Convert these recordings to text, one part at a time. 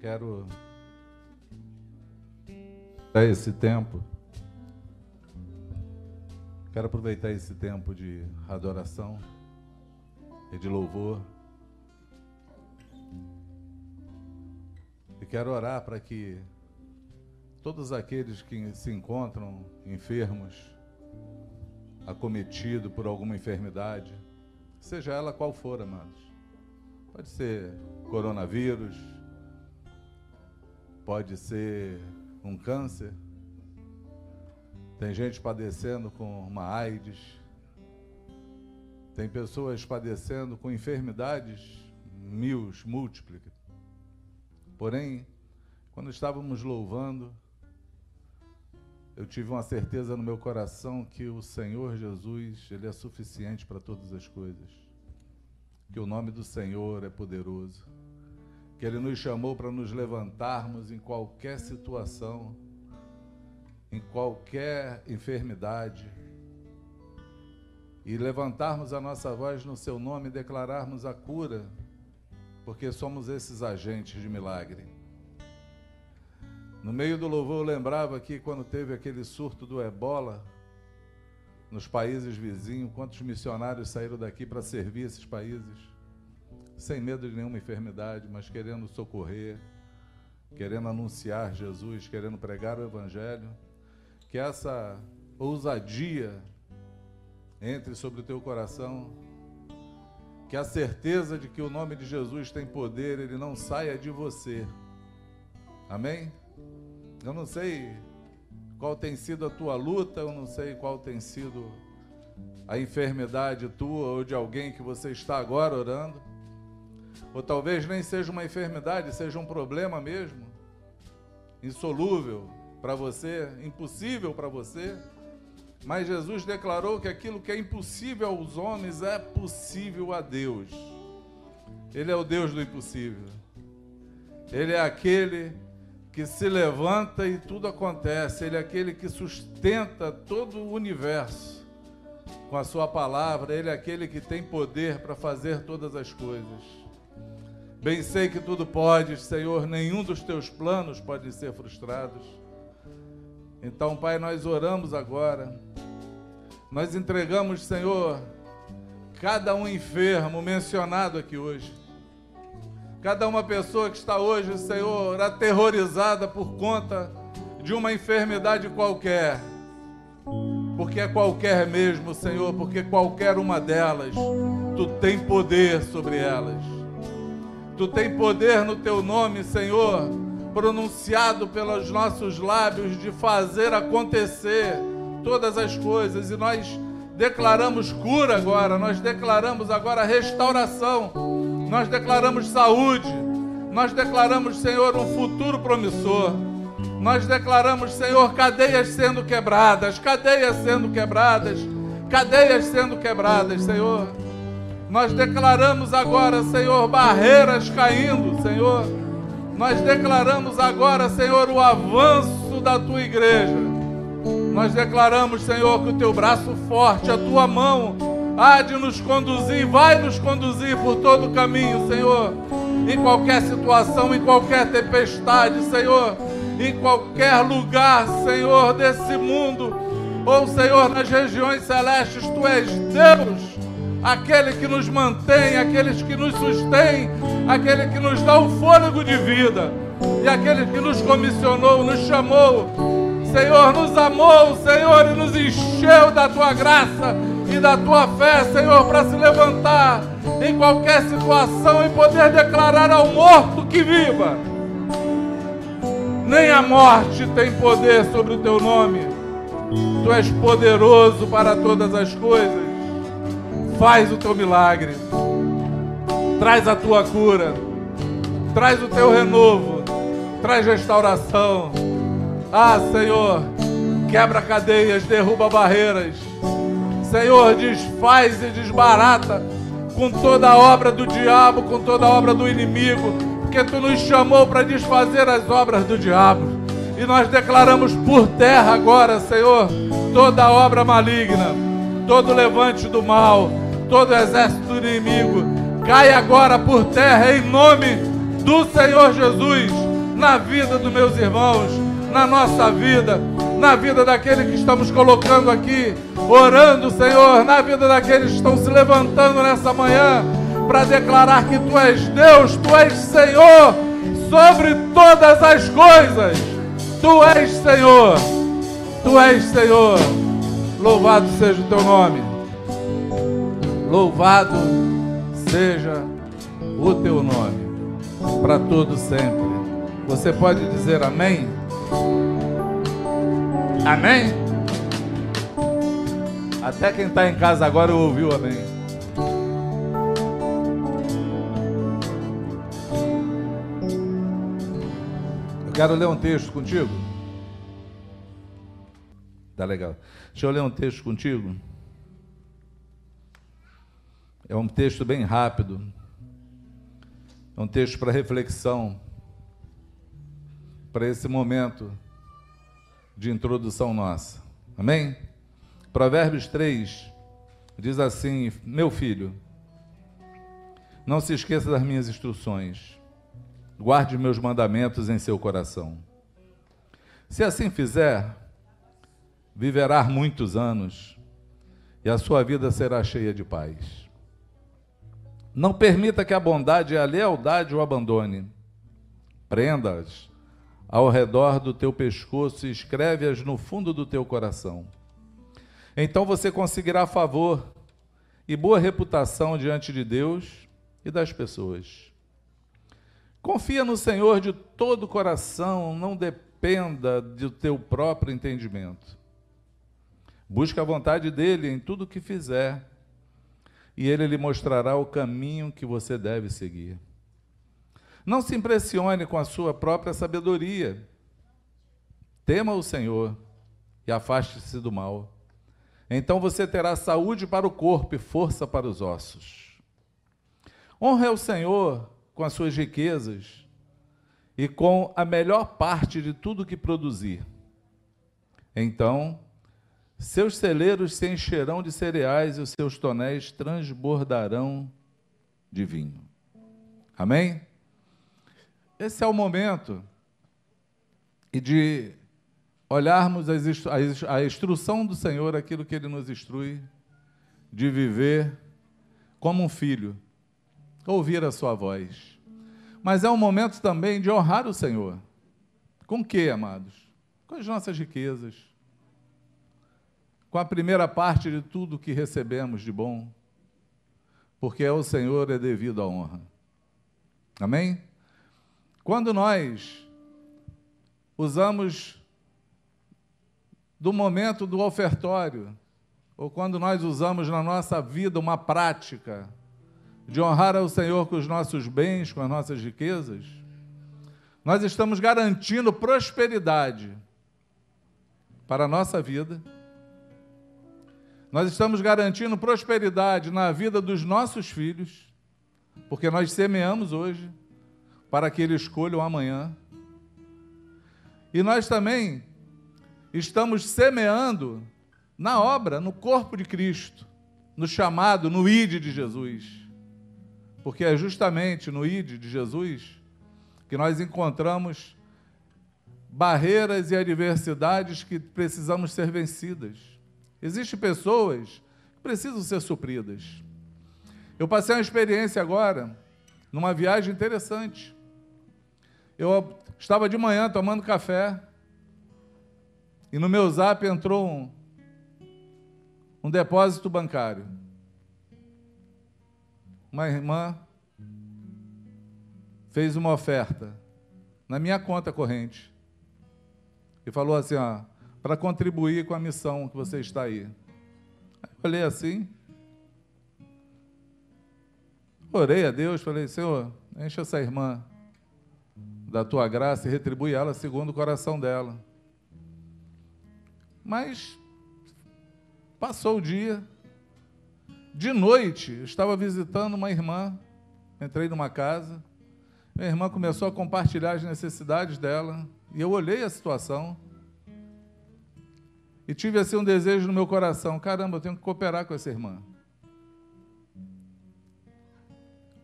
quero esse tempo. Quero aproveitar esse tempo de adoração e de louvor. E quero orar para que todos aqueles que se encontram enfermos, acometidos por alguma enfermidade, seja ela qual for, amados. Pode ser coronavírus, pode ser um câncer, tem gente padecendo com uma AIDS, tem pessoas padecendo com enfermidades mil, múltiplas. Porém, quando estávamos louvando, eu tive uma certeza no meu coração que o Senhor Jesus, ele é suficiente para todas as coisas. Que o nome do Senhor é poderoso. Que ele nos chamou para nos levantarmos em qualquer situação, em qualquer enfermidade, e levantarmos a nossa voz no seu nome e declararmos a cura, porque somos esses agentes de milagre. No meio do louvor, eu lembrava que quando teve aquele surto do ebola nos países vizinhos, quantos missionários saíram daqui para servir esses países, sem medo de nenhuma enfermidade, mas querendo socorrer, querendo anunciar Jesus, querendo pregar o Evangelho. Que essa ousadia entre sobre o teu coração, que a certeza de que o nome de Jesus tem poder, ele não saia de você. Amém? Eu não sei qual tem sido a tua luta, eu não sei qual tem sido a enfermidade tua ou de alguém que você está agora orando. Ou talvez nem seja uma enfermidade, seja um problema mesmo, insolúvel para você, impossível para você. Mas Jesus declarou que aquilo que é impossível aos homens é possível a Deus. Ele é o Deus do impossível. Ele é aquele que se levanta e tudo acontece. Ele é aquele que sustenta todo o universo com a sua palavra. Ele é aquele que tem poder para fazer todas as coisas. Bem sei que tudo podes, Senhor, nenhum dos teus planos pode ser frustrados. Então, Pai, nós oramos agora. Nós entregamos, Senhor, cada um enfermo mencionado aqui hoje cada uma pessoa que está hoje, Senhor, aterrorizada por conta de uma enfermidade qualquer. Porque é qualquer mesmo, Senhor, porque qualquer uma delas, tu tem poder sobre elas. Tu tem poder no teu nome, Senhor, pronunciado pelos nossos lábios de fazer acontecer todas as coisas e nós declaramos cura agora, nós declaramos agora restauração, nós declaramos saúde, nós declaramos, Senhor, um futuro promissor. Nós declaramos, Senhor, cadeias sendo quebradas, cadeias sendo quebradas, cadeias sendo quebradas, Senhor. Nós declaramos agora, Senhor, barreiras caindo, Senhor. Nós declaramos agora, Senhor, o avanço da tua igreja. Nós declaramos, Senhor, que o teu braço forte, a tua mão, há de nos conduzir, vai nos conduzir por todo o caminho, Senhor. Em qualquer situação, em qualquer tempestade, Senhor. Em qualquer lugar, Senhor, desse mundo. Ou, Senhor, nas regiões celestes, Tu és Deus, aquele que nos mantém, aquele que nos sustém, aquele que nos dá o fôlego de vida e aquele que nos comissionou, nos chamou Senhor, nos amou, Senhor, e nos encheu da tua graça e da tua fé, Senhor, para se levantar em qualquer situação e poder declarar ao morto que viva. Nem a morte tem poder sobre o teu nome. Tu és poderoso para todas as coisas. Faz o teu milagre. Traz a tua cura. Traz o teu renovo. Traz restauração ah, Senhor, quebra cadeias, derruba barreiras. Senhor, desfaz e desbarata com toda a obra do diabo, com toda a obra do inimigo, porque tu nos chamou para desfazer as obras do diabo. E nós declaramos por terra agora, Senhor, toda obra maligna, todo levante do mal, todo exército do inimigo, cai agora por terra em nome do Senhor Jesus na vida dos meus irmãos, na nossa vida, na vida daqueles que estamos colocando aqui, orando, Senhor, na vida daqueles que estão se levantando nessa manhã para declarar que Tu és Deus, Tu és Senhor sobre todas as coisas. Tu és Senhor, Tu és Senhor. Louvado seja o Teu nome. Louvado seja o Teu nome para todo sempre. Você pode dizer amém? Amém? Até quem está em casa agora ouviu amém. Eu quero ler um texto contigo. Tá legal. Deixa eu ler um texto contigo. É um texto bem rápido. É um texto para reflexão. Para esse momento de introdução nossa. Amém? Provérbios 3 diz assim: Meu filho, não se esqueça das minhas instruções, guarde meus mandamentos em seu coração. Se assim fizer, viverá muitos anos e a sua vida será cheia de paz. Não permita que a bondade e a lealdade o abandone. Prenda-as ao redor do teu pescoço e escreve-as no fundo do teu coração. Então você conseguirá favor e boa reputação diante de Deus e das pessoas. Confia no Senhor de todo o coração, não dependa do teu próprio entendimento. Busca a vontade dele em tudo o que fizer, e ele lhe mostrará o caminho que você deve seguir. Não se impressione com a sua própria sabedoria. Tema o Senhor e afaste-se do mal. Então você terá saúde para o corpo e força para os ossos. Honre ao Senhor com as suas riquezas e com a melhor parte de tudo que produzir. Então, seus celeiros se encherão de cereais e os seus tonéis transbordarão de vinho. Amém? Esse é o momento e de olharmos a instrução do Senhor, aquilo que Ele nos instrui, de viver como um filho, ouvir a Sua voz. Mas é um momento também de honrar o Senhor. Com que, amados? Com as nossas riquezas, com a primeira parte de tudo que recebemos de bom, porque ao Senhor é devido a honra. Amém? Quando nós usamos do momento do ofertório, ou quando nós usamos na nossa vida uma prática de honrar ao Senhor com os nossos bens, com as nossas riquezas, nós estamos garantindo prosperidade para a nossa vida. Nós estamos garantindo prosperidade na vida dos nossos filhos, porque nós semeamos hoje para que ele escolha o amanhã. E nós também estamos semeando na obra, no corpo de Cristo, no chamado, no ide de Jesus. Porque é justamente no ide de Jesus que nós encontramos barreiras e adversidades que precisamos ser vencidas. Existem pessoas que precisam ser supridas. Eu passei uma experiência agora, numa viagem interessante. Eu estava de manhã tomando café e no meu zap entrou um, um depósito bancário. Uma irmã fez uma oferta na minha conta corrente e falou assim: ó, para contribuir com a missão que você está aí. aí olhei assim, orei a Deus, falei: Senhor, enche essa irmã da tua graça e retribui ela segundo o coração dela. Mas passou o dia, de noite, eu estava visitando uma irmã, entrei numa casa, minha irmã começou a compartilhar as necessidades dela, e eu olhei a situação, e tive assim um desejo no meu coração: caramba, eu tenho que cooperar com essa irmã.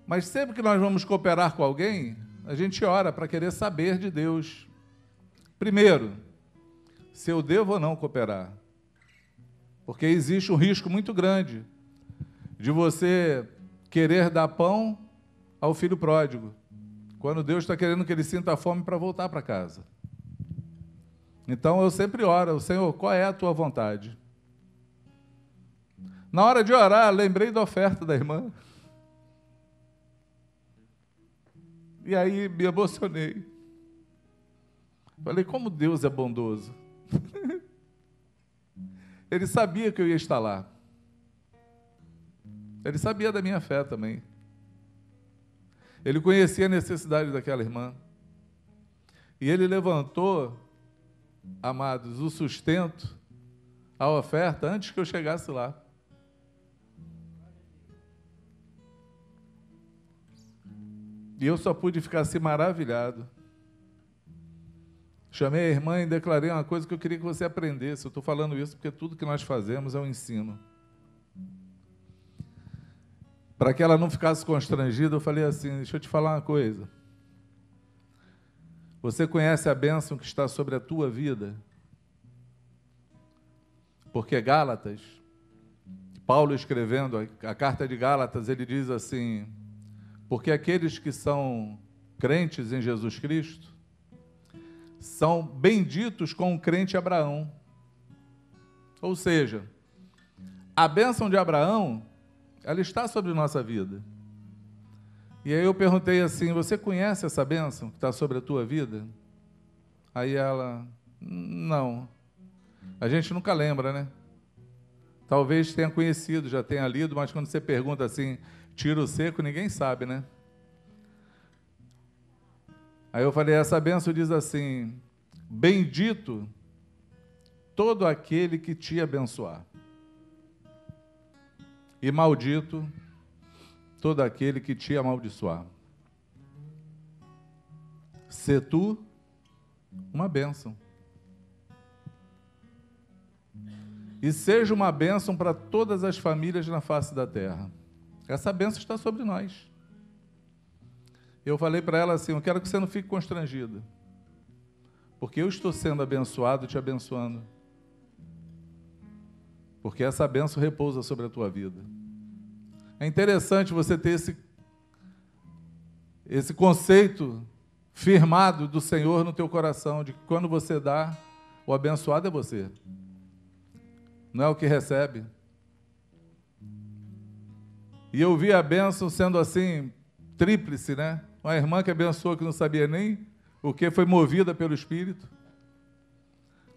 Mas sempre que nós vamos cooperar com alguém, a gente ora para querer saber de Deus. Primeiro, se eu devo ou não cooperar. Porque existe um risco muito grande de você querer dar pão ao filho pródigo, quando Deus está querendo que ele sinta fome para voltar para casa. Então eu sempre oro, Senhor, qual é a tua vontade? Na hora de orar, lembrei da oferta da irmã. E aí me emocionei. Falei, como Deus é bondoso. Ele sabia que eu ia estar lá. Ele sabia da minha fé também. Ele conhecia a necessidade daquela irmã. E ele levantou, amados, o sustento, a oferta, antes que eu chegasse lá. E eu só pude ficar assim maravilhado. Chamei a irmã e declarei uma coisa que eu queria que você aprendesse. Eu estou falando isso porque tudo que nós fazemos é um ensino. Para que ela não ficasse constrangida, eu falei assim: deixa eu te falar uma coisa. Você conhece a bênção que está sobre a tua vida? Porque Gálatas, Paulo escrevendo a carta de Gálatas, ele diz assim: porque aqueles que são crentes em Jesus Cristo são benditos com o crente Abraão. Ou seja, a bênção de Abraão, ela está sobre nossa vida. E aí eu perguntei assim: Você conhece essa bênção que está sobre a tua vida? Aí ela, não. A gente nunca lembra, né? Talvez tenha conhecido, já tenha lido, mas quando você pergunta assim, Tiro seco, ninguém sabe, né? Aí eu falei: essa benção diz assim: Bendito todo aquele que te abençoar, e maldito todo aquele que te amaldiçoar. Se tu uma bênção. E seja uma bênção para todas as famílias na face da terra. Essa benção está sobre nós. Eu falei para ela assim: Eu quero que você não fique constrangida, porque eu estou sendo abençoado te abençoando. Porque essa benção repousa sobre a tua vida. É interessante você ter esse, esse conceito firmado do Senhor no teu coração, de que quando você dá, o abençoado é você, não é o que recebe. E eu vi a bênção sendo assim, tríplice, né? Uma irmã que abençoou que não sabia nem o que, foi movida pelo Espírito.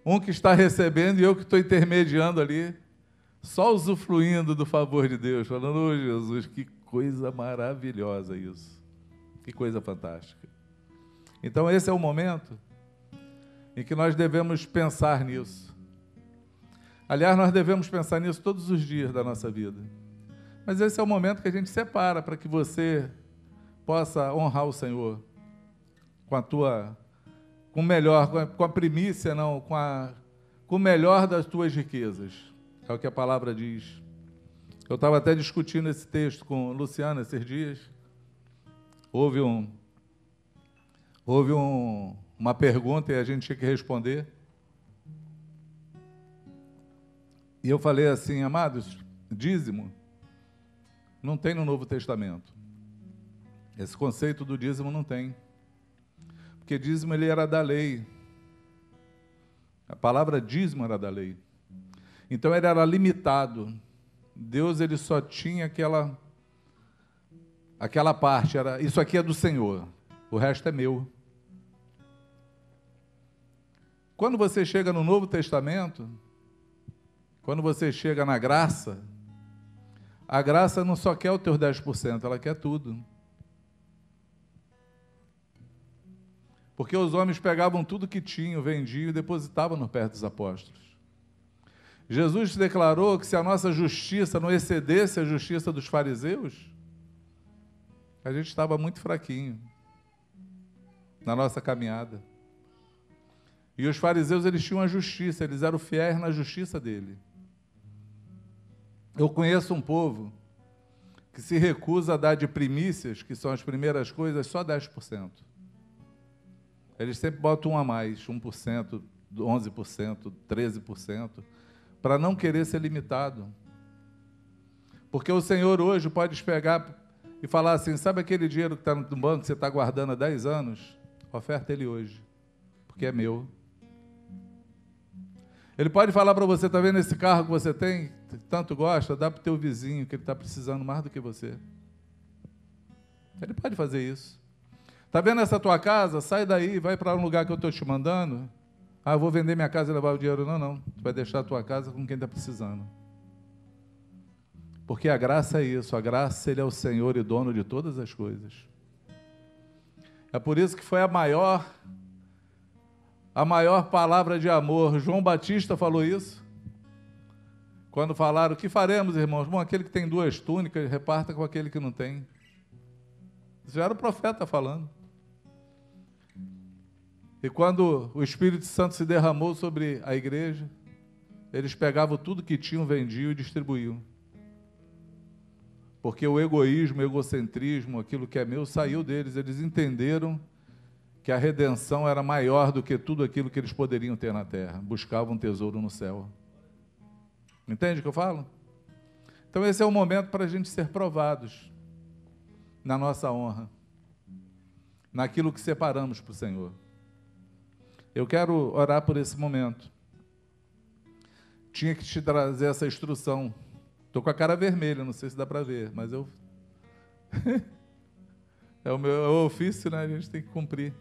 Um que está recebendo e eu que estou intermediando ali, só usufruindo do favor de Deus, falando, oh, Jesus, que coisa maravilhosa isso. Que coisa fantástica. Então, esse é o momento em que nós devemos pensar nisso. Aliás, nós devemos pensar nisso todos os dias da nossa vida. Mas esse é o momento que a gente separa para que você possa honrar o Senhor com a tua, com o melhor, com a, primícia, não, com, a, com o melhor das tuas riquezas. É o que a palavra diz. Eu estava até discutindo esse texto com Luciana esses dias. Houve um, houve um, uma pergunta e a gente tinha que responder. E eu falei assim, amados, dízimo não tem no Novo Testamento. Esse conceito do dízimo não tem. Porque dízimo ele era da lei. A palavra dízimo era da lei. Então ele era limitado. Deus ele só tinha aquela aquela parte, era isso aqui é do Senhor. O resto é meu. Quando você chega no Novo Testamento, quando você chega na graça, a graça não só quer o teu 10%, ela quer tudo. Porque os homens pegavam tudo que tinham, vendiam e depositavam no pé dos apóstolos. Jesus declarou que se a nossa justiça não excedesse a justiça dos fariseus, a gente estava muito fraquinho na nossa caminhada. E os fariseus eles tinham a justiça, eles eram fiéis na justiça dele. Eu conheço um povo que se recusa a dar de primícias, que são as primeiras coisas, só 10%. Eles sempre botam um a mais, 1%, 11%, 13%, para não querer ser limitado. Porque o Senhor hoje pode pegar e falar assim: sabe aquele dinheiro que está no banco que você está guardando há 10 anos? Oferta ele hoje, porque é meu. Ele pode falar para você: está vendo esse carro que você tem, que tanto gosta? Dá para o teu vizinho, que ele está precisando mais do que você. Ele pode fazer isso. Está vendo essa tua casa? Sai daí, vai para um lugar que eu estou te mandando. Ah, eu vou vender minha casa e levar o dinheiro. Não, não. Tu vai deixar a tua casa com quem está precisando. Porque a graça é isso. A graça, Ele é o Senhor e dono de todas as coisas. É por isso que foi a maior, a maior palavra de amor. João Batista falou isso. Quando falaram, o que faremos, irmãos? Bom, aquele que tem duas túnicas, reparta com aquele que não tem. Já era o profeta falando. E quando o Espírito Santo se derramou sobre a igreja, eles pegavam tudo que tinham, vendiam e distribuíam. Porque o egoísmo, o egocentrismo, aquilo que é meu, saiu deles. Eles entenderam que a redenção era maior do que tudo aquilo que eles poderiam ter na terra. Buscavam um tesouro no céu. Entende o que eu falo? Então, esse é o momento para a gente ser provados na nossa honra, naquilo que separamos para o Senhor. Eu quero orar por esse momento. Tinha que te trazer essa instrução. Estou com a cara vermelha, não sei se dá para ver, mas eu. é o meu é o ofício, né? A gente tem que cumprir.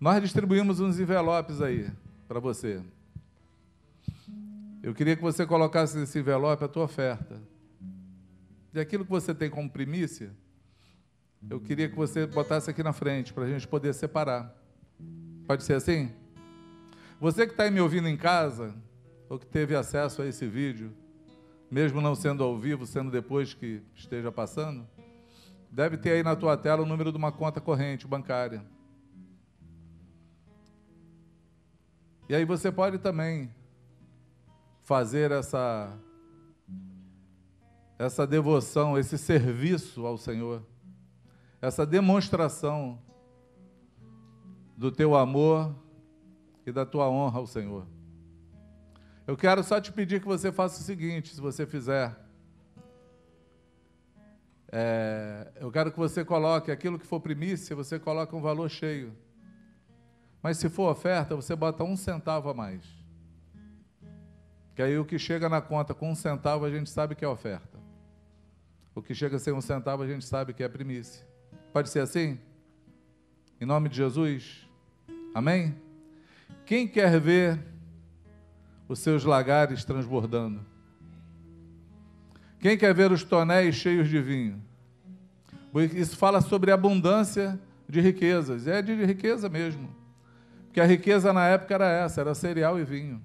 Nós distribuímos uns envelopes aí para você. Eu queria que você colocasse nesse envelope a tua oferta. E aquilo que você tem como primícia, eu queria que você botasse aqui na frente para a gente poder separar. Pode ser assim? Você que está me ouvindo em casa, ou que teve acesso a esse vídeo, mesmo não sendo ao vivo, sendo depois que esteja passando, deve ter aí na tua tela o número de uma conta corrente bancária. E aí você pode também fazer essa essa devoção, esse serviço ao Senhor, essa demonstração do teu amor e da tua honra ao Senhor. Eu quero só te pedir que você faça o seguinte: se você fizer, é, eu quero que você coloque aquilo que for primícia, você coloca um valor cheio. Mas se for oferta, você bota um centavo a mais. Que aí o que chega na conta com um centavo a gente sabe que é oferta. O que chega sem um centavo a gente sabe que é primícia. Pode ser assim? Em nome de Jesus? Amém? Quem quer ver os seus lagares transbordando? Quem quer ver os tonéis cheios de vinho? Isso fala sobre abundância de riquezas. É de riqueza mesmo. Porque a riqueza na época era essa, era cereal e vinho.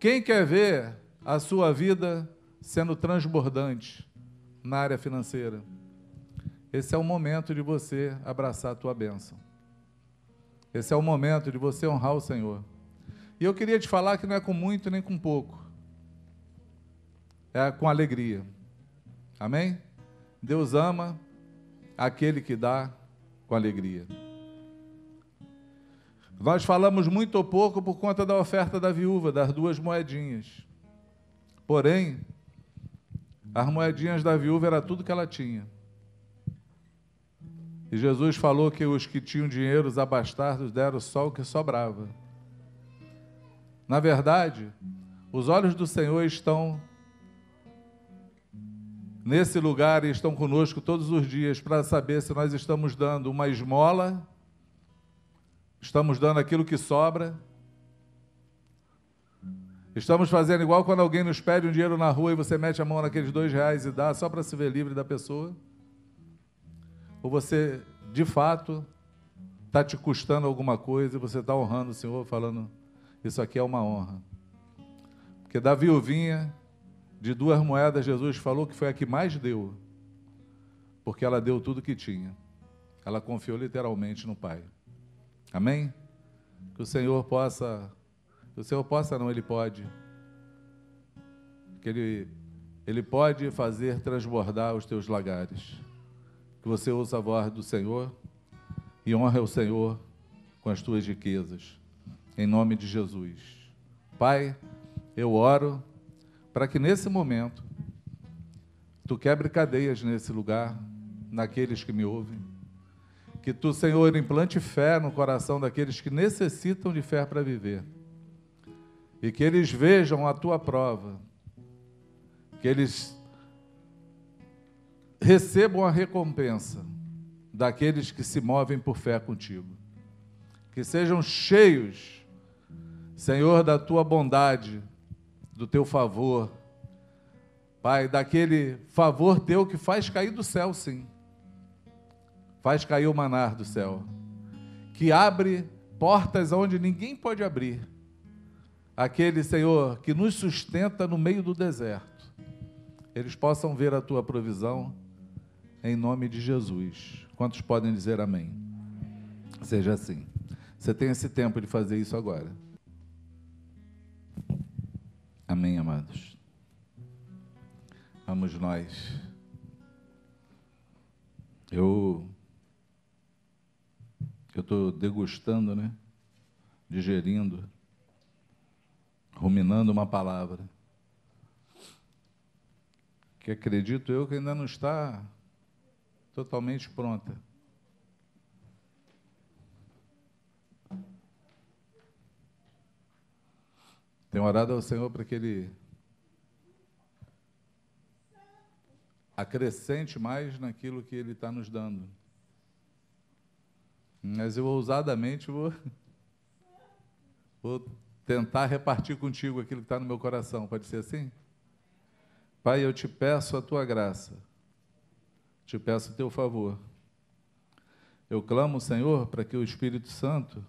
Quem quer ver a sua vida sendo transbordante na área financeira? Esse é o momento de você abraçar a tua bênção. Esse é o momento de você honrar o Senhor. E eu queria te falar que não é com muito nem com pouco. É com alegria. Amém? Deus ama aquele que dá com alegria. Nós falamos muito ou pouco por conta da oferta da viúva, das duas moedinhas. Porém, as moedinhas da viúva era tudo que ela tinha. E Jesus falou que os que tinham dinheiro, os abastardos, deram só o que sobrava. Na verdade, os olhos do Senhor estão nesse lugar e estão conosco todos os dias para saber se nós estamos dando uma esmola, estamos dando aquilo que sobra, estamos fazendo igual quando alguém nos pede um dinheiro na rua e você mete a mão naqueles dois reais e dá só para se ver livre da pessoa. Ou você, de fato, está te custando alguma coisa e você está honrando o Senhor, falando: Isso aqui é uma honra. Porque da viuvinha, de duas moedas, Jesus falou que foi a que mais deu, porque ela deu tudo que tinha. Ela confiou literalmente no Pai. Amém? Que o Senhor possa, que o Senhor possa, não, Ele pode. Que Ele, Ele pode fazer transbordar os teus lagares que você ouça a voz do Senhor e honra o Senhor com as tuas riquezas. Em nome de Jesus. Pai, eu oro para que nesse momento tu quebre cadeias nesse lugar, naqueles que me ouvem. Que tu, Senhor, implante fé no coração daqueles que necessitam de fé para viver. E que eles vejam a tua prova. Que eles recebam a recompensa daqueles que se movem por fé contigo. Que sejam cheios, Senhor, da tua bondade, do teu favor. Pai, daquele favor teu que faz cair do céu, sim. Faz cair o manar do céu. Que abre portas onde ninguém pode abrir. Aquele, Senhor, que nos sustenta no meio do deserto. Eles possam ver a tua provisão em nome de Jesus. Quantos podem dizer amém? Seja assim. Você tem esse tempo de fazer isso agora. Amém, amados. Vamos nós. Eu eu estou degustando, né? Digerindo, ruminando uma palavra que acredito eu que ainda não está totalmente pronta. Tenho orado ao Senhor para que Ele acrescente mais naquilo que Ele está nos dando. Mas eu ousadamente vou, vou tentar repartir contigo aquilo que está no meu coração. Pode ser assim? Pai, eu te peço a tua graça te peço teu favor. Eu clamo, Senhor, para que o Espírito Santo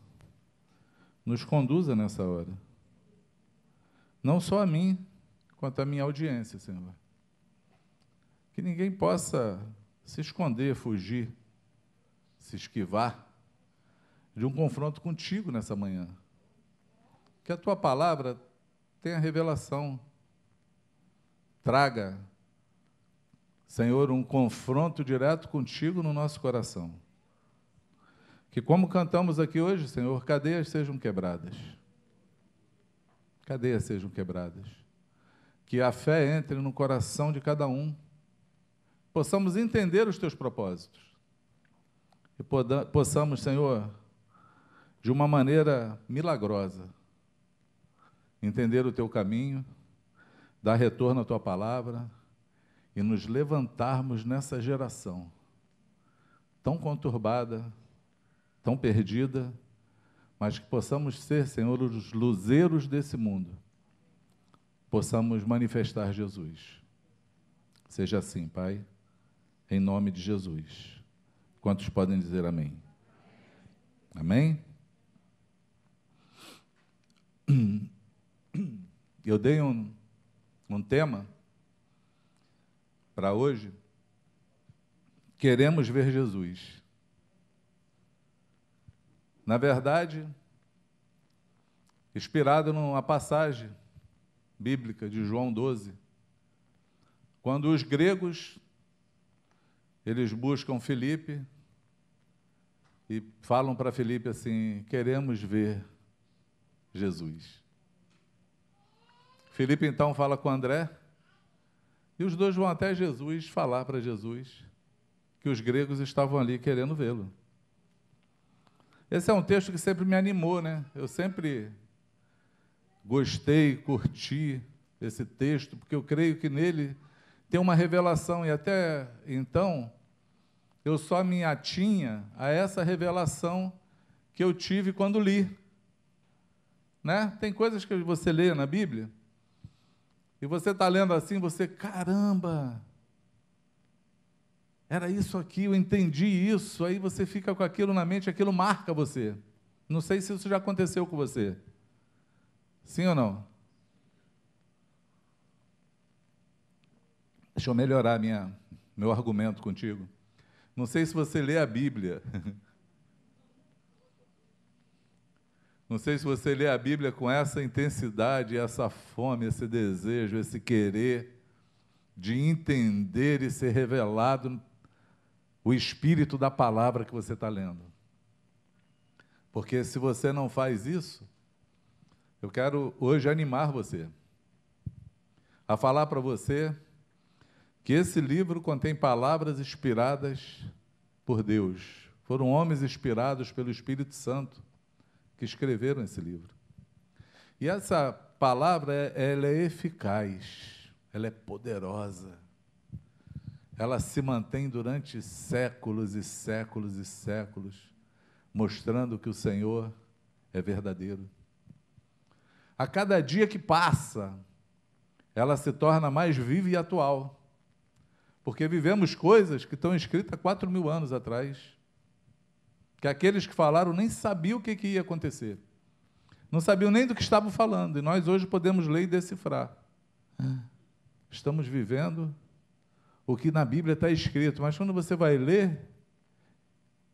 nos conduza nessa hora. Não só a mim, quanto a minha audiência, Senhor. Que ninguém possa se esconder, fugir, se esquivar de um confronto contigo nessa manhã. Que a tua palavra tenha revelação, traga Senhor, um confronto direto contigo no nosso coração. Que, como cantamos aqui hoje, Senhor, cadeias sejam quebradas. Cadeias sejam quebradas. Que a fé entre no coração de cada um. Possamos entender os teus propósitos. E possamos, Senhor, de uma maneira milagrosa, entender o teu caminho, dar retorno à tua palavra e nos levantarmos nessa geração tão conturbada, tão perdida, mas que possamos ser, Senhor, os luzeiros desse mundo, possamos manifestar Jesus. Seja assim, Pai, em nome de Jesus. Quantos podem dizer amém? Amém? Eu dei um, um tema para hoje, queremos ver Jesus. Na verdade, inspirado numa passagem bíblica de João 12, quando os gregos eles buscam Felipe e falam para Felipe assim: "Queremos ver Jesus". Felipe então fala com André e os dois vão até Jesus falar para Jesus que os gregos estavam ali querendo vê-lo. Esse é um texto que sempre me animou, né? Eu sempre gostei, curti esse texto, porque eu creio que nele tem uma revelação, e até então eu só me atinha a essa revelação que eu tive quando li. Né? Tem coisas que você lê na Bíblia e você está lendo assim, você, caramba, era isso aqui, eu entendi isso. Aí você fica com aquilo na mente, aquilo marca você. Não sei se isso já aconteceu com você. Sim ou não? Deixa eu melhorar minha, meu argumento contigo. Não sei se você lê a Bíblia. Não sei se você lê a Bíblia com essa intensidade, essa fome, esse desejo, esse querer de entender e ser revelado o espírito da palavra que você está lendo. Porque se você não faz isso, eu quero hoje animar você a falar para você que esse livro contém palavras inspiradas por Deus. Foram homens inspirados pelo Espírito Santo que escreveram esse livro. E essa palavra, ela é eficaz, ela é poderosa. Ela se mantém durante séculos e séculos e séculos, mostrando que o Senhor é verdadeiro. A cada dia que passa, ela se torna mais viva e atual. Porque vivemos coisas que estão escritas há quatro mil anos atrás, que aqueles que falaram nem sabiam o que, que ia acontecer. Não sabiam nem do que estavam falando, e nós hoje podemos ler e decifrar. Estamos vivendo o que na Bíblia está escrito, mas quando você vai ler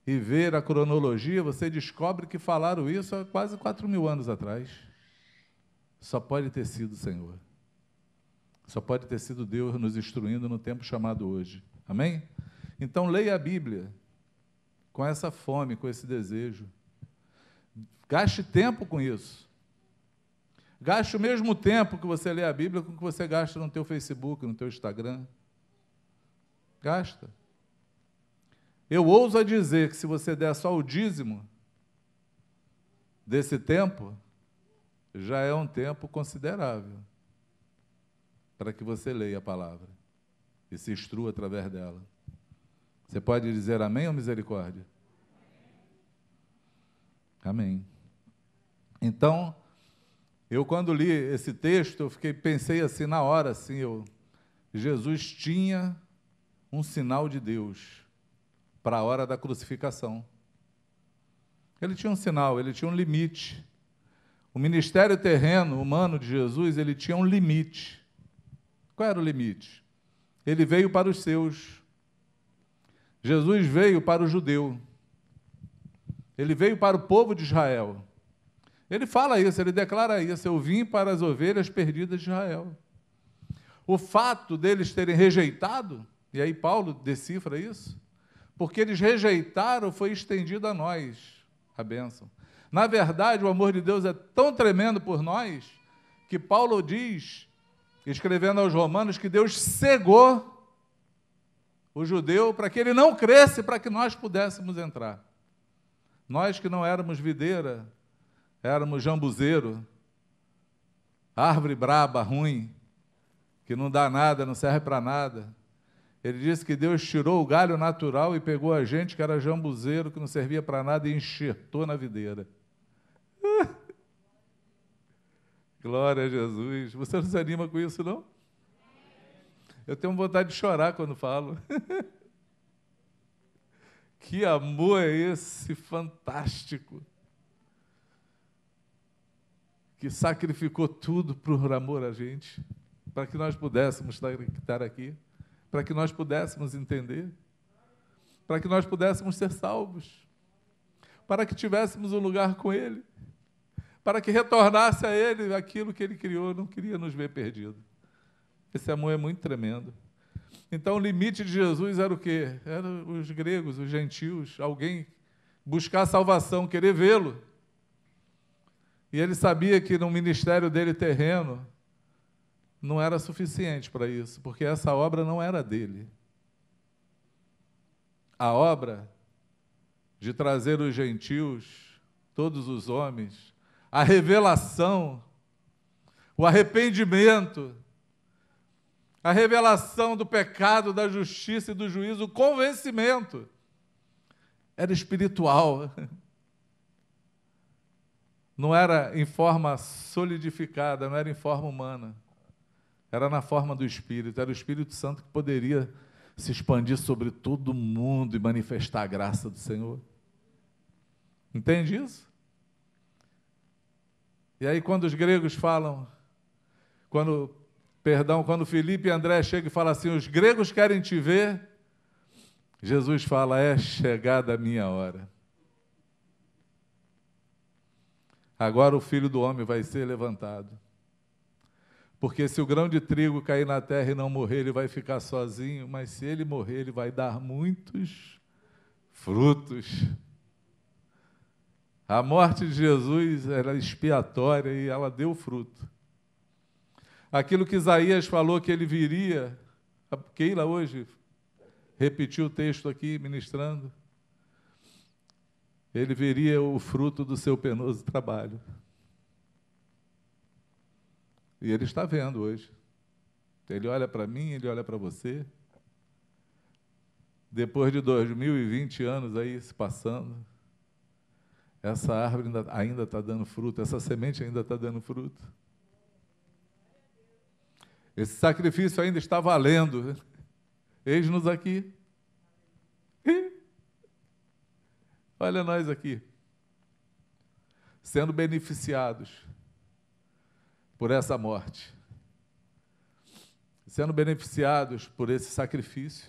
e ver a cronologia, você descobre que falaram isso há quase quatro mil anos atrás. Só pode ter sido o Senhor. Só pode ter sido Deus nos instruindo no tempo chamado hoje. Amém? Então leia a Bíblia com essa fome, com esse desejo. Gaste tempo com isso. Gaste o mesmo tempo que você lê a Bíblia com que você gasta no teu Facebook, no teu Instagram. Gasta. Eu ouso a dizer que se você der só o dízimo desse tempo, já é um tempo considerável para que você leia a palavra e se instrua através dela. Você pode dizer amém ou misericórdia? Amém. Então, eu quando li esse texto, eu fiquei pensei assim na hora assim, eu Jesus tinha um sinal de Deus para a hora da crucificação. Ele tinha um sinal, ele tinha um limite. O ministério terreno humano de Jesus, ele tinha um limite. Qual era o limite? Ele veio para os seus. Jesus veio para o judeu. Ele veio para o povo de Israel. Ele fala isso, ele declara isso: Eu vim para as ovelhas perdidas de Israel. O fato deles terem rejeitado, e aí Paulo decifra isso, porque eles rejeitaram, foi estendido a nós a bênção. Na verdade, o amor de Deus é tão tremendo por nós que Paulo diz escrevendo aos Romanos que Deus cegou o judeu para que ele não cresce, para que nós pudéssemos entrar. Nós que não éramos videira, éramos jambuzeiro, árvore braba, ruim, que não dá nada, não serve para nada. Ele disse que Deus tirou o galho natural e pegou a gente que era jambuzeiro, que não servia para nada, e enxertou na videira. Glória a Jesus. Você não se anima com isso, não? Eu tenho vontade de chorar quando falo. que amor é esse fantástico? Que sacrificou tudo por amor a gente, para que nós pudéssemos estar aqui, para que nós pudéssemos entender, para que nós pudéssemos ser salvos, para que tivéssemos um lugar com Ele para que retornasse a Ele aquilo que Ele criou, não queria nos ver perdidos. Esse amor é muito tremendo. Então, o limite de Jesus era o quê? Era os gregos, os gentios, alguém buscar salvação, querer vê-lo. E ele sabia que no ministério dele terreno não era suficiente para isso, porque essa obra não era dele. A obra de trazer os gentios, todos os homens, a revelação, o arrependimento, a revelação do pecado, da justiça e do juízo, o convencimento. Era espiritual. Não era em forma solidificada, não era em forma humana. Era na forma do Espírito. Era o Espírito Santo que poderia se expandir sobre todo mundo e manifestar a graça do Senhor. Entende isso? E aí, quando os gregos falam, quando, perdão, quando Felipe e André chegam e falam assim: os gregos querem te ver, Jesus fala: é chegada a minha hora. Agora o filho do homem vai ser levantado. Porque se o grão de trigo cair na terra e não morrer, ele vai ficar sozinho, mas se ele morrer, ele vai dar muitos frutos. A morte de Jesus era expiatória e ela deu fruto. Aquilo que Isaías falou que ele viria, a Keila hoje repetiu o texto aqui ministrando. Ele veria o fruto do seu penoso trabalho. E ele está vendo hoje. Ele olha para mim, ele olha para você. Depois de 2020 anos aí se passando, essa árvore ainda está dando fruto, essa semente ainda está dando fruto. Esse sacrifício ainda está valendo. Eis-nos aqui. Olha nós aqui, sendo beneficiados por essa morte, sendo beneficiados por esse sacrifício,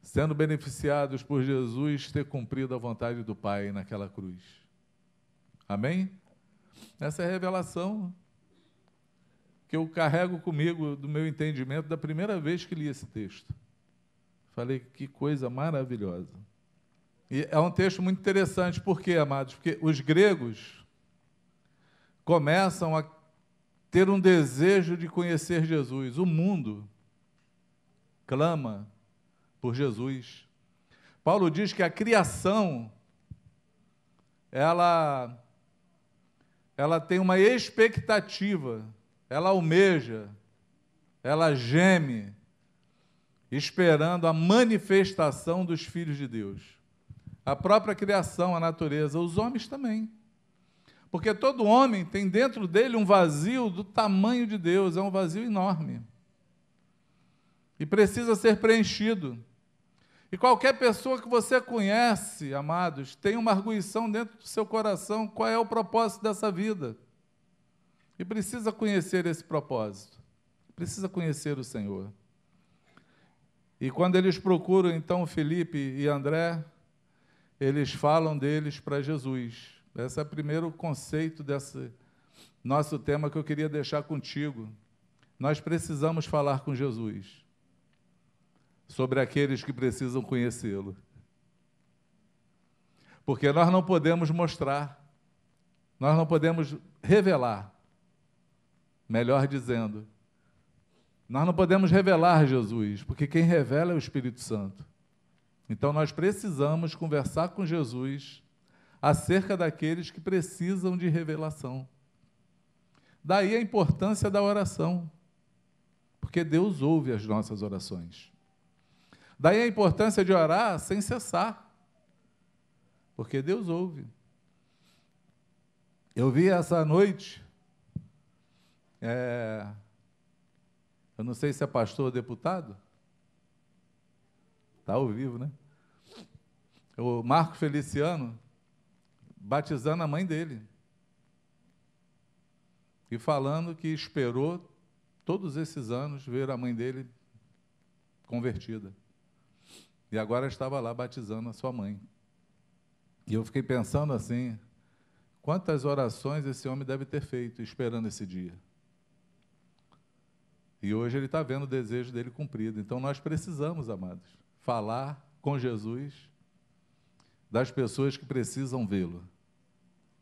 sendo beneficiados por Jesus ter cumprido a vontade do Pai naquela cruz. Amém? Essa é a revelação que eu carrego comigo do meu entendimento da primeira vez que li esse texto. Falei que coisa maravilhosa. E é um texto muito interessante, por quê, amados? Porque os gregos começam a ter um desejo de conhecer Jesus. O mundo clama por Jesus. Paulo diz que a criação ela ela tem uma expectativa, ela almeja, ela geme esperando a manifestação dos filhos de Deus a própria criação, a natureza, os homens também. Porque todo homem tem dentro dele um vazio do tamanho de Deus, é um vazio enorme. E precisa ser preenchido. E qualquer pessoa que você conhece, amados, tem uma arguição dentro do seu coração qual é o propósito dessa vida. E precisa conhecer esse propósito. Precisa conhecer o Senhor. E quando eles procuram então Felipe e André, eles falam deles para Jesus. Esse é o primeiro conceito desse nosso tema que eu queria deixar contigo. Nós precisamos falar com Jesus sobre aqueles que precisam conhecê-lo. Porque nós não podemos mostrar, nós não podemos revelar, melhor dizendo, nós não podemos revelar Jesus, porque quem revela é o Espírito Santo. Então nós precisamos conversar com Jesus acerca daqueles que precisam de revelação. Daí a importância da oração, porque Deus ouve as nossas orações. Daí a importância de orar sem cessar, porque Deus ouve. Eu vi essa noite, é, eu não sei se é pastor ou deputado, Está ao vivo, né? O Marco Feliciano batizando a mãe dele. E falando que esperou todos esses anos ver a mãe dele convertida. E agora estava lá batizando a sua mãe. E eu fiquei pensando assim: quantas orações esse homem deve ter feito esperando esse dia? E hoje ele está vendo o desejo dele cumprido. Então nós precisamos, amados, falar com Jesus das pessoas que precisam vê-lo,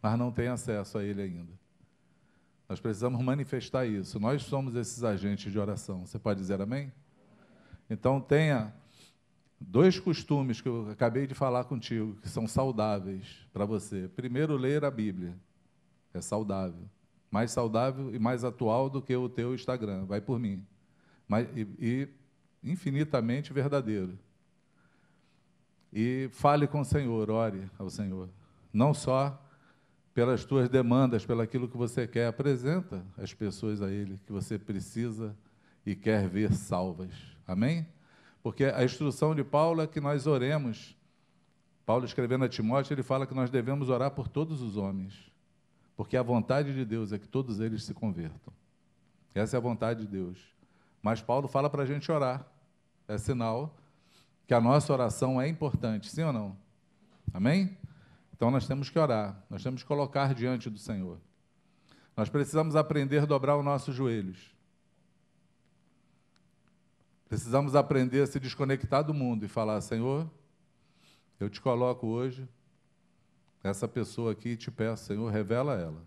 mas não têm acesso a ele ainda. Nós precisamos manifestar isso. Nós somos esses agentes de oração. Você pode dizer amém? Então tenha dois costumes que eu acabei de falar contigo, que são saudáveis para você. Primeiro, ler a Bíblia. É saudável. Mais saudável e mais atual do que o teu Instagram. Vai por mim. Mas, e, e infinitamente verdadeiro. E fale com o Senhor, ore ao Senhor. Não só pelas tuas demandas, pelo aquilo que você quer, apresenta as pessoas a Ele que você precisa e quer ver salvas. Amém? Porque a instrução de Paulo é que nós oremos. Paulo escrevendo a Timóteo, ele fala que nós devemos orar por todos os homens, porque a vontade de Deus é que todos eles se convertam. Essa é a vontade de Deus. Mas Paulo fala para a gente orar. É sinal que a nossa oração é importante, sim ou não? Amém? Então nós temos que orar, nós temos que colocar diante do Senhor. Nós precisamos aprender a dobrar os nossos joelhos. Precisamos aprender a se desconectar do mundo e falar: Senhor, eu te coloco hoje essa pessoa aqui te peço, Senhor, revela ela.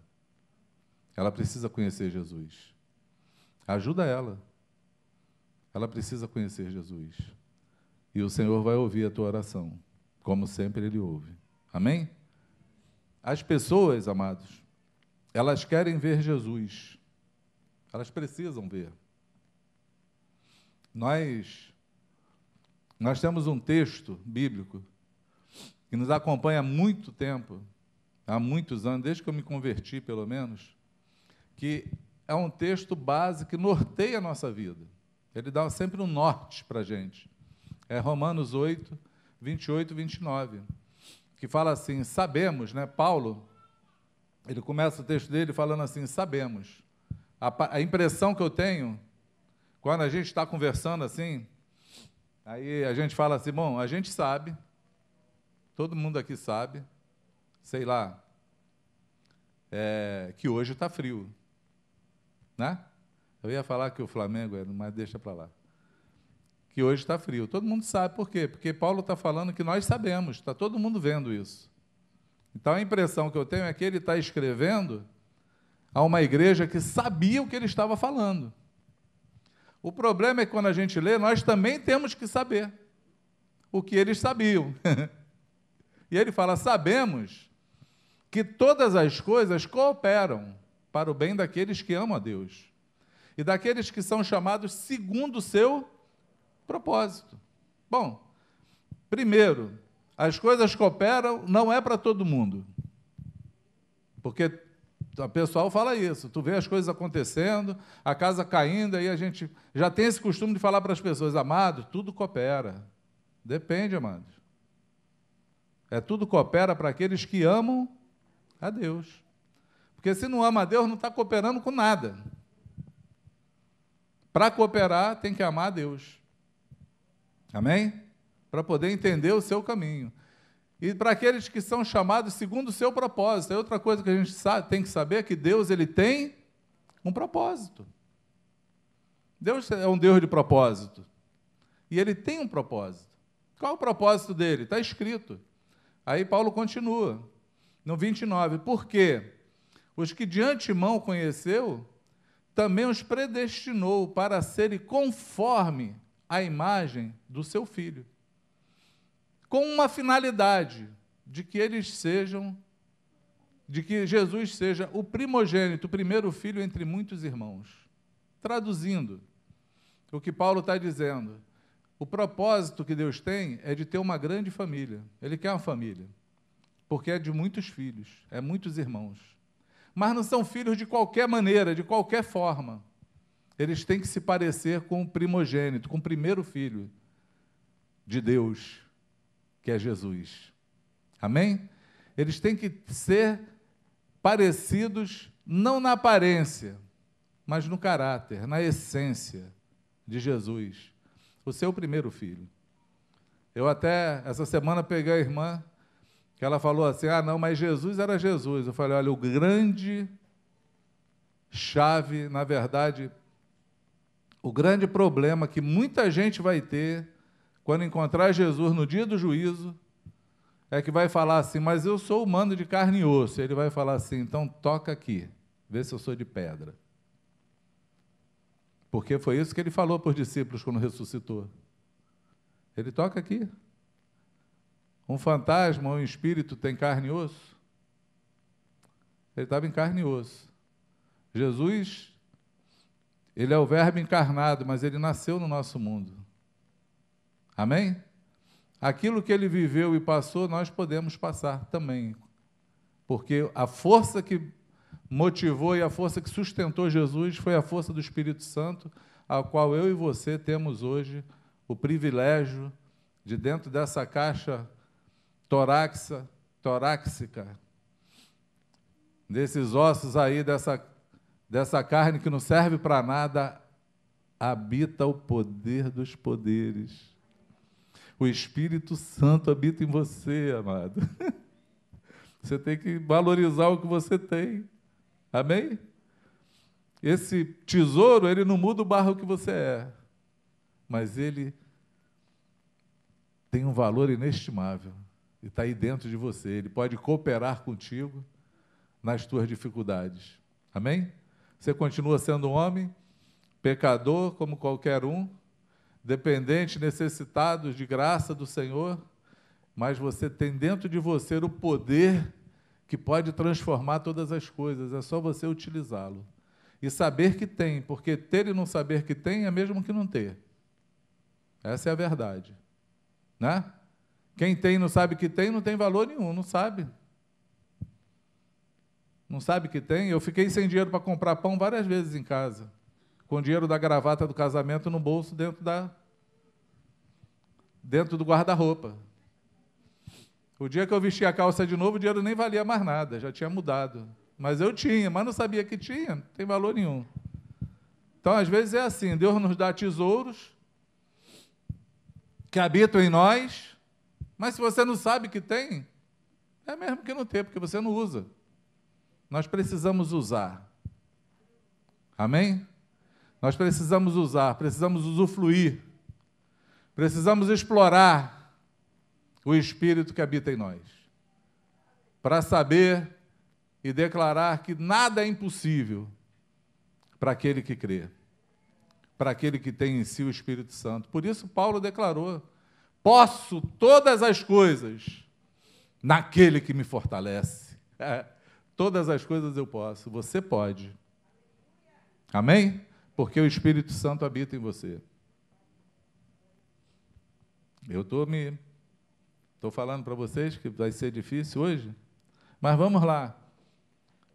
Ela precisa conhecer Jesus. Ajuda ela. Ela precisa conhecer Jesus. E o Senhor vai ouvir a tua oração, como sempre Ele ouve. Amém? As pessoas, amados, elas querem ver Jesus. Elas precisam ver. Nós, nós temos um texto bíblico que nos acompanha há muito tempo, há muitos anos, desde que eu me converti, pelo menos, que é um texto base que norteia a nossa vida. Ele dá sempre um norte para a gente. É Romanos 8, 28 e 29, que fala assim: sabemos, né? Paulo, ele começa o texto dele falando assim: sabemos. A, a impressão que eu tenho, quando a gente está conversando assim, aí a gente fala assim: bom, a gente sabe, todo mundo aqui sabe, sei lá, é, que hoje está frio. Né? Eu ia falar que o Flamengo é, mas deixa para lá. Que hoje está frio. Todo mundo sabe por quê? Porque Paulo está falando que nós sabemos, está todo mundo vendo isso. Então a impressão que eu tenho é que ele está escrevendo a uma igreja que sabia o que ele estava falando. O problema é que quando a gente lê, nós também temos que saber o que eles sabiam. e ele fala: sabemos que todas as coisas cooperam para o bem daqueles que amam a Deus e daqueles que são chamados segundo o seu propósito. Bom, primeiro, as coisas cooperam não é para todo mundo. Porque o pessoal fala isso, tu vê as coisas acontecendo, a casa caindo, aí a gente já tem esse costume de falar para as pessoas, amados, tudo coopera. Depende, amados. É tudo coopera para aqueles que amam a Deus. Porque se não ama a Deus, não está cooperando com nada. Para cooperar, tem que amar a Deus. Amém? Para poder entender o seu caminho. E para aqueles que são chamados segundo o seu propósito. É outra coisa que a gente sabe, tem que saber que Deus ele tem um propósito. Deus é um Deus de propósito. E ele tem um propósito. Qual o propósito dele? Está escrito. Aí Paulo continua, no 29. Por quê? Os que de antemão conheceu, também os predestinou para serem conforme a imagem do seu filho, com uma finalidade de que eles sejam, de que Jesus seja o primogênito, o primeiro filho entre muitos irmãos. Traduzindo o que Paulo está dizendo, o propósito que Deus tem é de ter uma grande família. Ele quer uma família, porque é de muitos filhos, é muitos irmãos mas não são filhos de qualquer maneira, de qualquer forma. Eles têm que se parecer com o primogênito, com o primeiro filho de Deus, que é Jesus. Amém? Eles têm que ser parecidos não na aparência, mas no caráter, na essência de Jesus, o seu primeiro filho. Eu até, essa semana, peguei a irmã que ela falou assim: ah, não, mas Jesus era Jesus. Eu falei: olha, o grande chave, na verdade, o grande problema que muita gente vai ter quando encontrar Jesus no dia do juízo é que vai falar assim: mas eu sou humano de carne e osso. Ele vai falar assim: então toca aqui, vê se eu sou de pedra. Porque foi isso que ele falou para os discípulos quando ressuscitou. Ele toca aqui. Um fantasma ou um espírito tem carne e osso? Ele estava em carne e osso. Jesus, ele é o Verbo encarnado, mas ele nasceu no nosso mundo. Amém? Aquilo que ele viveu e passou, nós podemos passar também. Porque a força que motivou e a força que sustentou Jesus foi a força do Espírito Santo, a qual eu e você temos hoje o privilégio de, dentro dessa caixa torácica, torácica, desses ossos aí, dessa, dessa carne que não serve para nada, habita o poder dos poderes. O Espírito Santo habita em você, amado. Você tem que valorizar o que você tem. Amém? Esse tesouro, ele não muda o barro que você é, mas ele tem um valor inestimável. e está aí dentro de você. Ele pode cooperar contigo nas tuas dificuldades. Amém? Você continua sendo um homem, pecador como qualquer um, dependente, necessitado de graça do Senhor, mas você tem dentro de você o poder que pode transformar todas as coisas, é só você utilizá-lo. E saber que tem, porque ter e não saber que tem é mesmo que não ter. Essa é a verdade. Né? Quem tem e não sabe que tem, não tem valor nenhum, não sabe. Não sabe que tem. Eu fiquei sem dinheiro para comprar pão várias vezes em casa. Com o dinheiro da gravata do casamento no bolso dentro da dentro do guarda-roupa. O dia que eu vesti a calça de novo, o dinheiro nem valia mais nada, já tinha mudado. Mas eu tinha, mas não sabia que tinha, não tem valor nenhum. Então, às vezes é assim: Deus nos dá tesouros que habitam em nós, mas se você não sabe que tem, é mesmo que não tem, porque você não usa. Nós precisamos usar. Amém? Nós precisamos usar, precisamos usufruir, precisamos explorar o Espírito que habita em nós, para saber e declarar que nada é impossível para aquele que crê, para aquele que tem em si o Espírito Santo. Por isso, Paulo declarou: posso todas as coisas naquele que me fortalece. É, todas as coisas eu posso, você pode. Amém? Porque o Espírito Santo habita em você. Eu estou me. Estou falando para vocês que vai ser difícil hoje, mas vamos lá.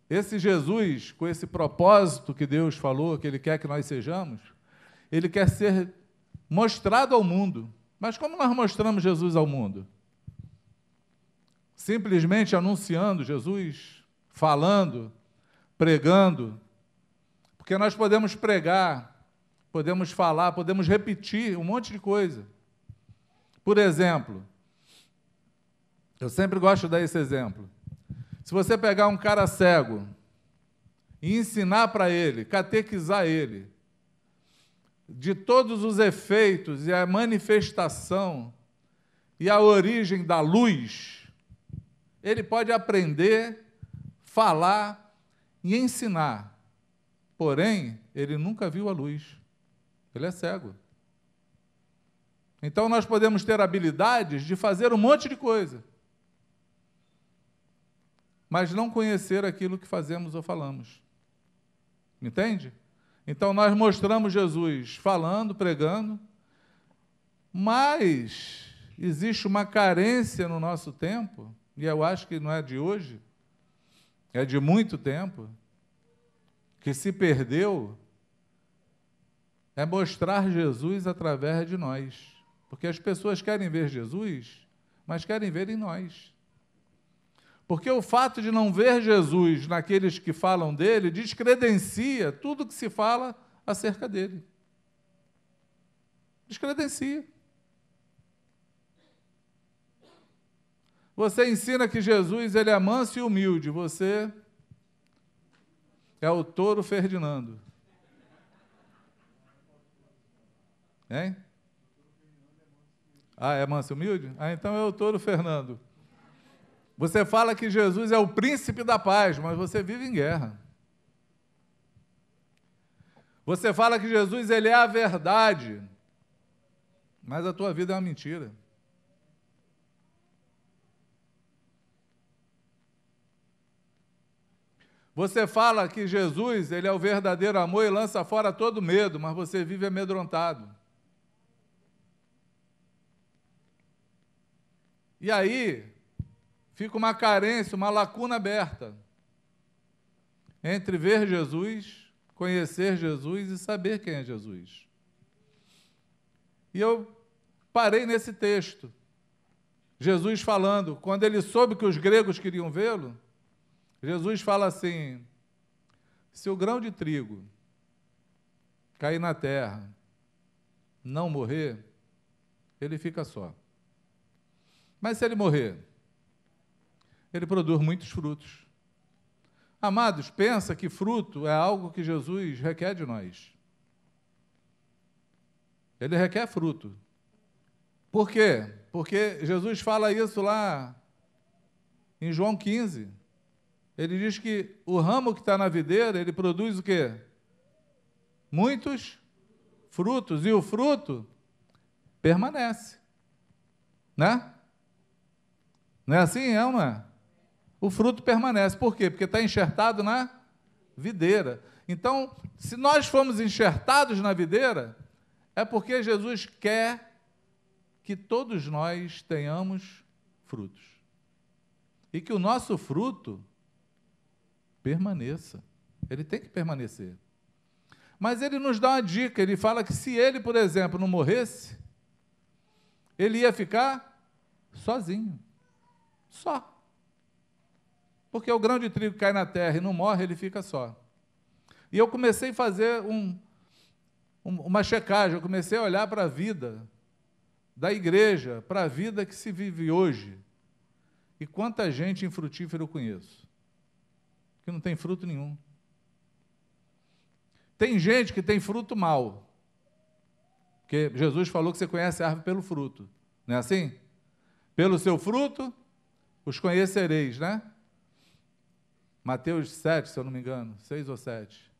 Esse Jesus, com esse propósito que Deus falou, que Ele quer que nós sejamos, Ele quer ser mostrado ao mundo. Mas como nós mostramos Jesus ao mundo? Simplesmente anunciando Jesus, falando, pregando. Porque nós podemos pregar, podemos falar, podemos repetir um monte de coisa. Por exemplo, eu sempre gosto de dar esse exemplo. Se você pegar um cara cego e ensinar para ele, catequizar ele, de todos os efeitos e a manifestação e a origem da luz, ele pode aprender, falar e ensinar. Porém, ele nunca viu a luz. Ele é cego. Então nós podemos ter habilidades de fazer um monte de coisa mas não conhecer aquilo que fazemos ou falamos. Entende? Então nós mostramos Jesus falando, pregando, mas existe uma carência no nosso tempo, e eu acho que não é de hoje, é de muito tempo, que se perdeu, é mostrar Jesus através de nós. Porque as pessoas querem ver Jesus, mas querem ver em nós. Porque o fato de não ver Jesus naqueles que falam dele descredencia tudo que se fala acerca dele. Descredencia. Você ensina que Jesus ele é manso e humilde, você é o touro Ferdinando. Hein? Ah, é manso e humilde? Ah, então é o touro Fernando. Você fala que Jesus é o príncipe da paz, mas você vive em guerra. Você fala que Jesus ele é a verdade, mas a tua vida é uma mentira. Você fala que Jesus ele é o verdadeiro amor e lança fora todo medo, mas você vive amedrontado. E aí, fica uma carência, uma lacuna aberta entre ver Jesus, conhecer Jesus e saber quem é Jesus. E eu parei nesse texto. Jesus falando, quando ele soube que os gregos queriam vê-lo, Jesus fala assim: se o grão de trigo cair na terra, não morrer, ele fica só. Mas se ele morrer, ele produz muitos frutos. Amados, pensa que fruto é algo que Jesus requer de nós. Ele requer fruto. Por quê? Porque Jesus fala isso lá em João 15. Ele diz que o ramo que está na videira, ele produz o quê? Muitos frutos. E o fruto permanece. Né? Não é assim, é uma? O fruto permanece. Por quê? Porque está enxertado na videira. Então, se nós formos enxertados na videira, é porque Jesus quer que todos nós tenhamos frutos. E que o nosso fruto permaneça. Ele tem que permanecer. Mas ele nos dá uma dica, ele fala que se ele, por exemplo, não morresse, ele ia ficar sozinho. Só. Porque o grão de trigo cai na terra e não morre, ele fica só. E eu comecei a fazer um, um, uma checagem, eu comecei a olhar para a vida da igreja, para a vida que se vive hoje. E quanta gente infrutífera eu conheço, que não tem fruto nenhum. Tem gente que tem fruto mal. Porque Jesus falou que você conhece a árvore pelo fruto. Não é assim? Pelo seu fruto os conhecereis, né? Mateus 7, se eu não me engano, 6 ou 7.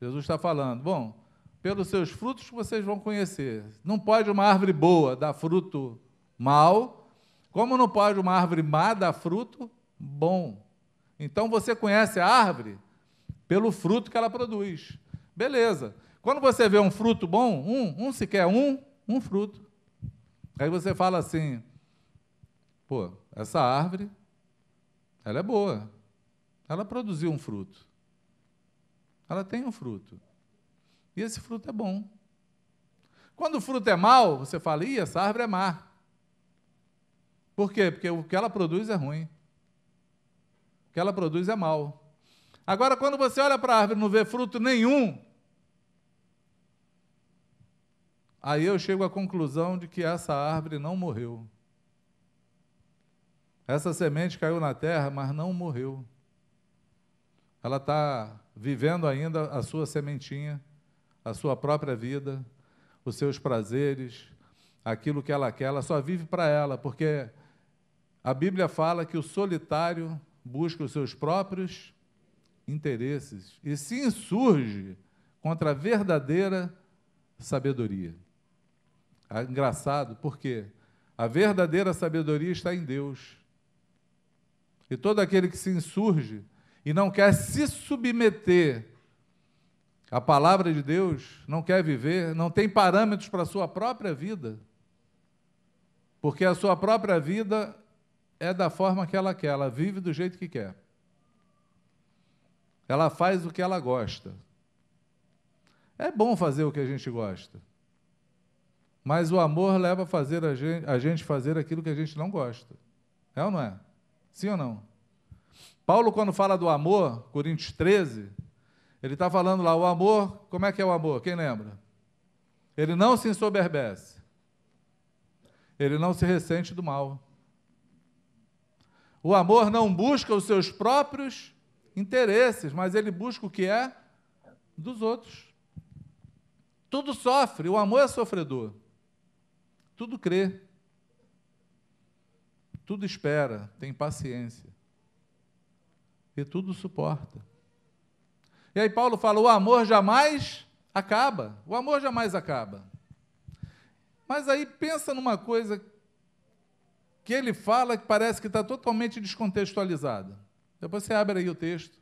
Jesus está falando, bom, pelos seus frutos vocês vão conhecer. Não pode uma árvore boa dar fruto mal, como não pode uma árvore má dar fruto bom. Então você conhece a árvore pelo fruto que ela produz. Beleza. Quando você vê um fruto bom, um, um sequer um, um fruto. Aí você fala assim, pô, essa árvore, ela é boa. Ela produziu um fruto. Ela tem um fruto. E esse fruto é bom. Quando o fruto é mau, você fala, ih, essa árvore é má. Por quê? Porque o que ela produz é ruim. O que ela produz é mal. Agora, quando você olha para a árvore e não vê fruto nenhum, Aí eu chego à conclusão de que essa árvore não morreu. Essa semente caiu na terra, mas não morreu. Ela está vivendo ainda a sua sementinha, a sua própria vida, os seus prazeres, aquilo que ela quer, ela só vive para ela, porque a Bíblia fala que o solitário busca os seus próprios interesses e se insurge contra a verdadeira sabedoria. É engraçado, porque a verdadeira sabedoria está em Deus. E todo aquele que se insurge e não quer se submeter à palavra de Deus, não quer viver, não tem parâmetros para a sua própria vida, porque a sua própria vida é da forma que ela quer, ela vive do jeito que quer. Ela faz o que ela gosta. É bom fazer o que a gente gosta. Mas o amor leva a, fazer a, gente, a gente fazer aquilo que a gente não gosta. É ou não é? Sim ou não? Paulo, quando fala do amor, Coríntios 13, ele está falando lá, o amor, como é que é o amor? Quem lembra? Ele não se ensoberbece. Ele não se ressente do mal. O amor não busca os seus próprios interesses, mas ele busca o que é dos outros. Tudo sofre, o amor é sofredor. Tudo crê, tudo espera, tem paciência e tudo suporta. E aí Paulo fala: o amor jamais acaba, o amor jamais acaba. Mas aí pensa numa coisa que ele fala que parece que está totalmente descontextualizada. Depois você abre aí o texto.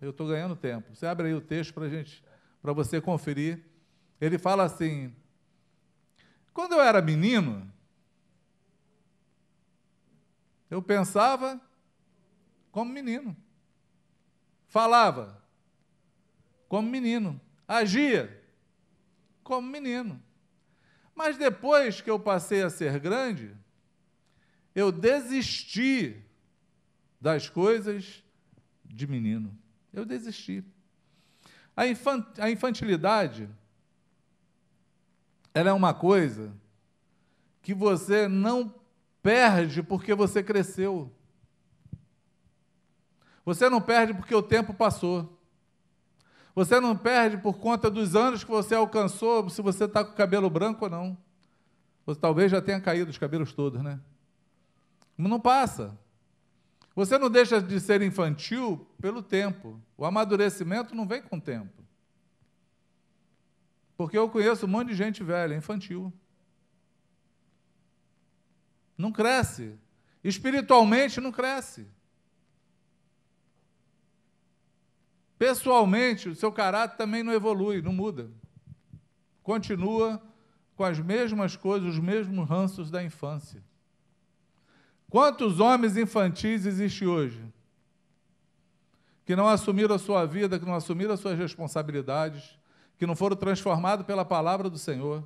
Eu estou ganhando tempo. Você abre aí o texto para gente, para você conferir. Ele fala assim: quando eu era menino, eu pensava como menino. Falava como menino. Agia como menino. Mas depois que eu passei a ser grande, eu desisti das coisas de menino. Eu desisti. A, a infantilidade ela é uma coisa que você não perde porque você cresceu. Você não perde porque o tempo passou. Você não perde por conta dos anos que você alcançou, se você está com o cabelo branco ou não. Você talvez já tenha caído os cabelos todos, né? Não passa. Você não deixa de ser infantil pelo tempo. O amadurecimento não vem com o tempo. Porque eu conheço um monte de gente velha, infantil. Não cresce. Espiritualmente não cresce. Pessoalmente, o seu caráter também não evolui, não muda. Continua com as mesmas coisas, os mesmos ranços da infância. Quantos homens infantis existem hoje? Que não assumiram a sua vida, que não assumiram as suas responsabilidades, que não foram transformados pela palavra do Senhor,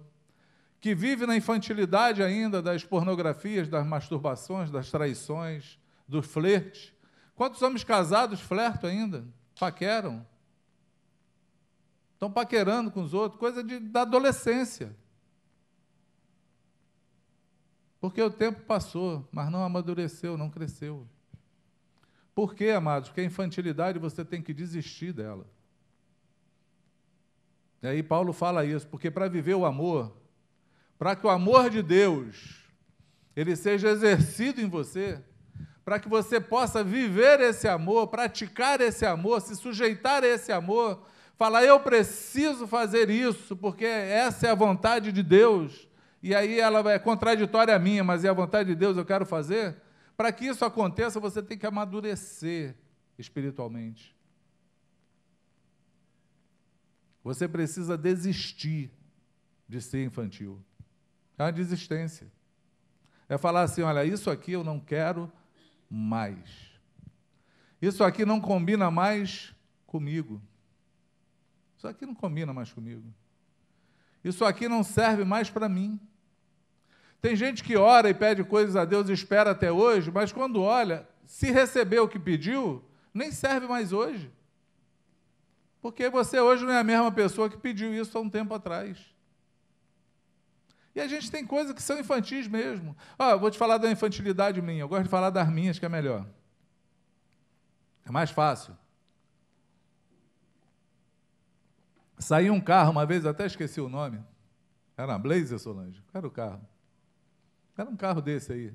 que vivem na infantilidade ainda das pornografias, das masturbações, das traições, do flerte. Quantos homens casados flertam ainda? Paqueram? Estão paquerando com os outros, coisa de, da adolescência. Porque o tempo passou, mas não amadureceu, não cresceu. Por quê, amados? Porque a infantilidade você tem que desistir dela. E aí Paulo fala isso, porque para viver o amor, para que o amor de Deus ele seja exercido em você, para que você possa viver esse amor, praticar esse amor, se sujeitar a esse amor, falar eu preciso fazer isso, porque essa é a vontade de Deus e aí ela é contraditória a minha, mas é a vontade de Deus, eu quero fazer. Para que isso aconteça, você tem que amadurecer espiritualmente. Você precisa desistir de ser infantil. É uma desistência. É falar assim: olha, isso aqui eu não quero mais. Isso aqui não combina mais comigo. Isso aqui não combina mais comigo. Isso aqui não serve mais para mim. Tem gente que ora e pede coisas a Deus e espera até hoje, mas quando olha, se recebeu o que pediu, nem serve mais hoje. Porque você hoje não é a mesma pessoa que pediu isso há um tempo atrás. E a gente tem coisas que são infantis mesmo. Ah, vou te falar da infantilidade minha, eu gosto de falar das minhas, que é melhor. É mais fácil. Saiu um carro uma vez, até esqueci o nome. Era uma Blazer, Solange? Era o carro? Era um carro desse aí.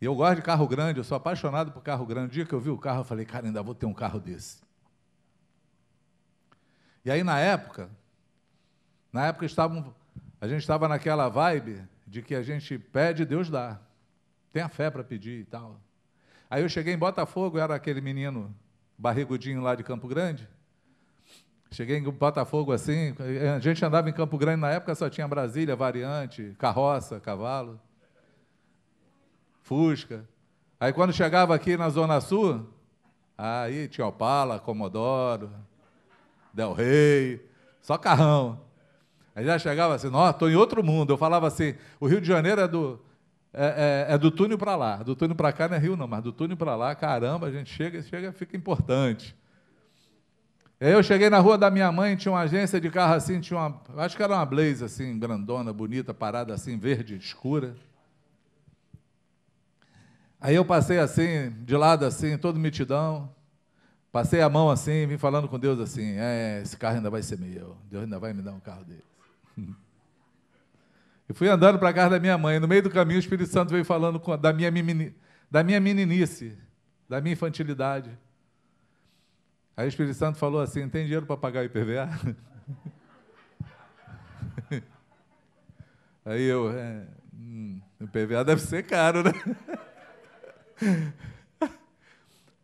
E eu gosto de carro grande, eu sou apaixonado por carro grande. O dia que eu vi o carro, eu falei, cara, ainda vou ter um carro desse. E aí, na época, na época estavam, a gente estava naquela vibe de que a gente pede, Deus dá. Tenha fé para pedir e tal. Aí eu cheguei em Botafogo, era aquele menino barrigudinho lá de Campo Grande. Cheguei em Botafogo assim, a gente andava em Campo Grande na época, só tinha Brasília, variante, carroça, cavalo, Fusca. Aí quando chegava aqui na Zona Sul, aí tinha Opala, Comodoro, Del Rey, só carrão. Aí já chegava assim, nossa, estou em outro mundo. Eu falava assim, o Rio de Janeiro é do, é, é, é do túnel para lá. Do túnel para cá não é Rio não, mas do túnel para lá, caramba, a gente chega, chega, fica importante. Aí eu cheguei na rua da minha mãe, tinha uma agência de carro assim, tinha uma, acho que era uma Blaze assim, grandona, bonita, parada assim, verde, escura. Aí eu passei assim, de lado assim, todo mitidão. Passei a mão assim, vim falando com Deus assim: é, esse carro ainda vai ser meu, Deus ainda vai me dar um carro desse. E fui andando para casa da minha mãe. No meio do caminho, o Espírito Santo veio falando da minha, da minha meninice, da minha infantilidade. Aí o Espírito Santo falou assim: tem dinheiro para pagar o IPVA? Aí eu, é, hum, o IPVA deve ser caro, né?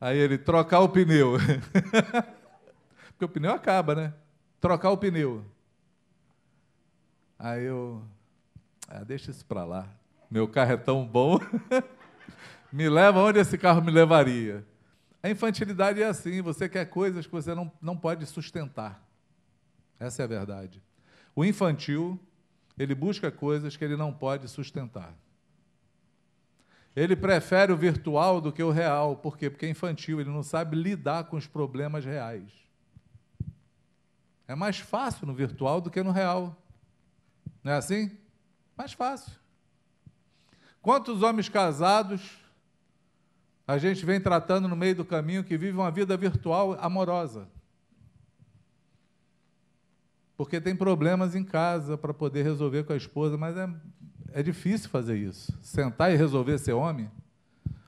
Aí ele, trocar o pneu. Porque o pneu acaba, né? Trocar o pneu. Aí eu, ah, deixa isso para lá. Meu carro é tão bom. me leva onde esse carro me levaria. A infantilidade é assim, você quer coisas que você não, não pode sustentar. Essa é a verdade. O infantil, ele busca coisas que ele não pode sustentar. Ele prefere o virtual do que o real. Por quê? Porque é infantil, ele não sabe lidar com os problemas reais. É mais fácil no virtual do que no real. Não é assim? Mais fácil. Quantos homens casados a gente vem tratando no meio do caminho que vive uma vida virtual amorosa. porque tem problemas em casa para poder resolver com a esposa, mas é, é difícil fazer isso. Sentar e resolver ser homem,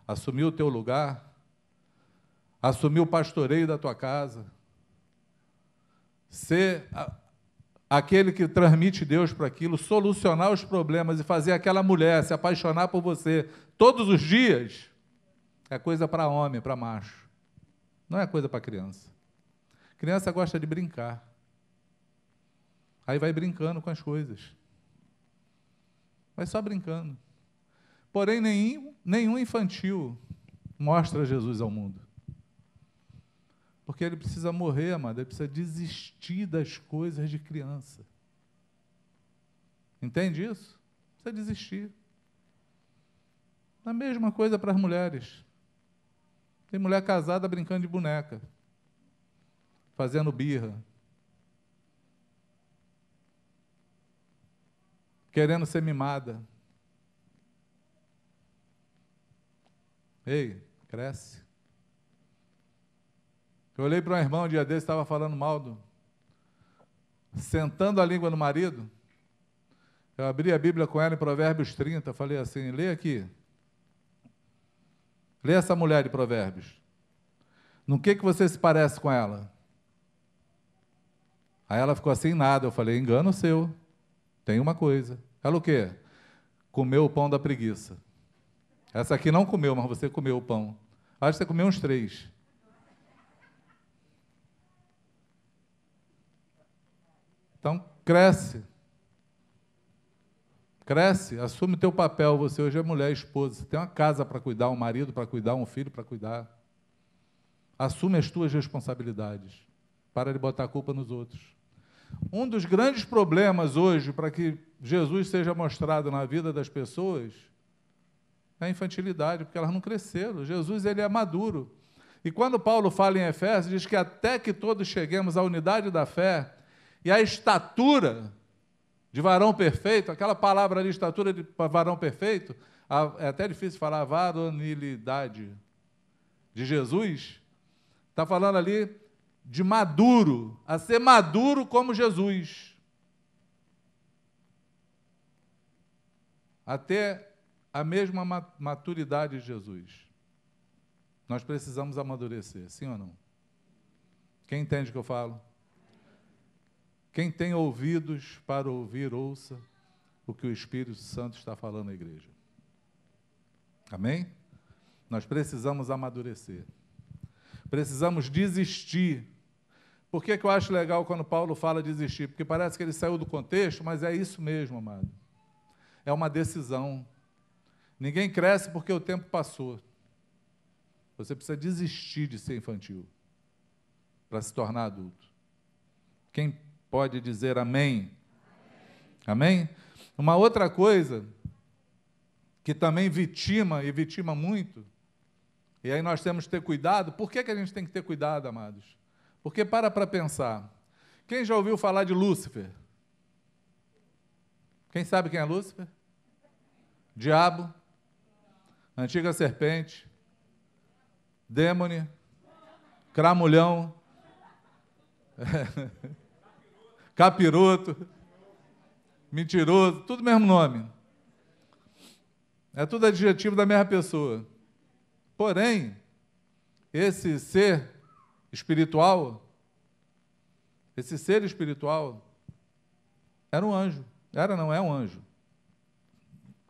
assumir o teu lugar, assumir o pastoreio da tua casa, ser aquele que transmite Deus para aquilo, solucionar os problemas e fazer aquela mulher se apaixonar por você todos os dias, é coisa para homem, para macho. Não é coisa para criança. Criança gosta de brincar. Aí vai brincando com as coisas. Vai só brincando. Porém, nenhum, nenhum infantil mostra Jesus ao mundo. Porque ele precisa morrer, amado, ele precisa desistir das coisas de criança. Entende isso? Precisa desistir. A mesma coisa para as mulheres. Tem mulher casada brincando de boneca, fazendo birra, querendo ser mimada. Ei, cresce. Eu olhei para um irmão um dia desse, estava falando mal do. Sentando a língua no marido. Eu abri a Bíblia com ela em Provérbios 30, falei assim: lê aqui. Lê essa mulher de Provérbios. No que, que você se parece com ela? Aí ela ficou assim, nada. Eu falei, engano seu. Tem uma coisa. Ela o quê? Comeu o pão da preguiça. Essa aqui não comeu, mas você comeu o pão. Acho que você comeu uns três. Então, cresce. Cresce, assume teu papel. Você hoje é mulher, esposa. Você tem uma casa para cuidar, um marido para cuidar, um filho para cuidar. Assume as tuas responsabilidades. Para de botar a culpa nos outros. Um dos grandes problemas hoje para que Jesus seja mostrado na vida das pessoas é a infantilidade, porque elas não cresceram. Jesus ele é maduro. E quando Paulo fala em Efésios, diz que até que todos cheguemos à unidade da fé e à estatura de varão perfeito, aquela palavra ali, estatura de varão perfeito, é até difícil falar varonilidade de Jesus, está falando ali de maduro, a ser maduro como Jesus. Até a mesma maturidade de Jesus. Nós precisamos amadurecer, sim ou não? Quem entende o que eu falo? Quem tem ouvidos para ouvir, ouça o que o Espírito Santo está falando à igreja. Amém? Nós precisamos amadurecer. Precisamos desistir. Por que, que eu acho legal quando Paulo fala desistir? Porque parece que ele saiu do contexto, mas é isso mesmo, amado. É uma decisão. Ninguém cresce porque o tempo passou. Você precisa desistir de ser infantil para se tornar adulto. Quem pode dizer amém? Amém? Uma outra coisa que também vitima e vitima muito, e aí nós temos que ter cuidado. Por que, que a gente tem que ter cuidado, amados? Porque para para pensar. Quem já ouviu falar de Lúcifer? Quem sabe quem é Lúcifer? Diabo, antiga serpente, dêmone, cramulhão. capiroto, mentiroso, tudo mesmo nome. É tudo adjetivo da mesma pessoa. Porém, esse ser espiritual, esse ser espiritual, era um anjo. Era, não é um anjo.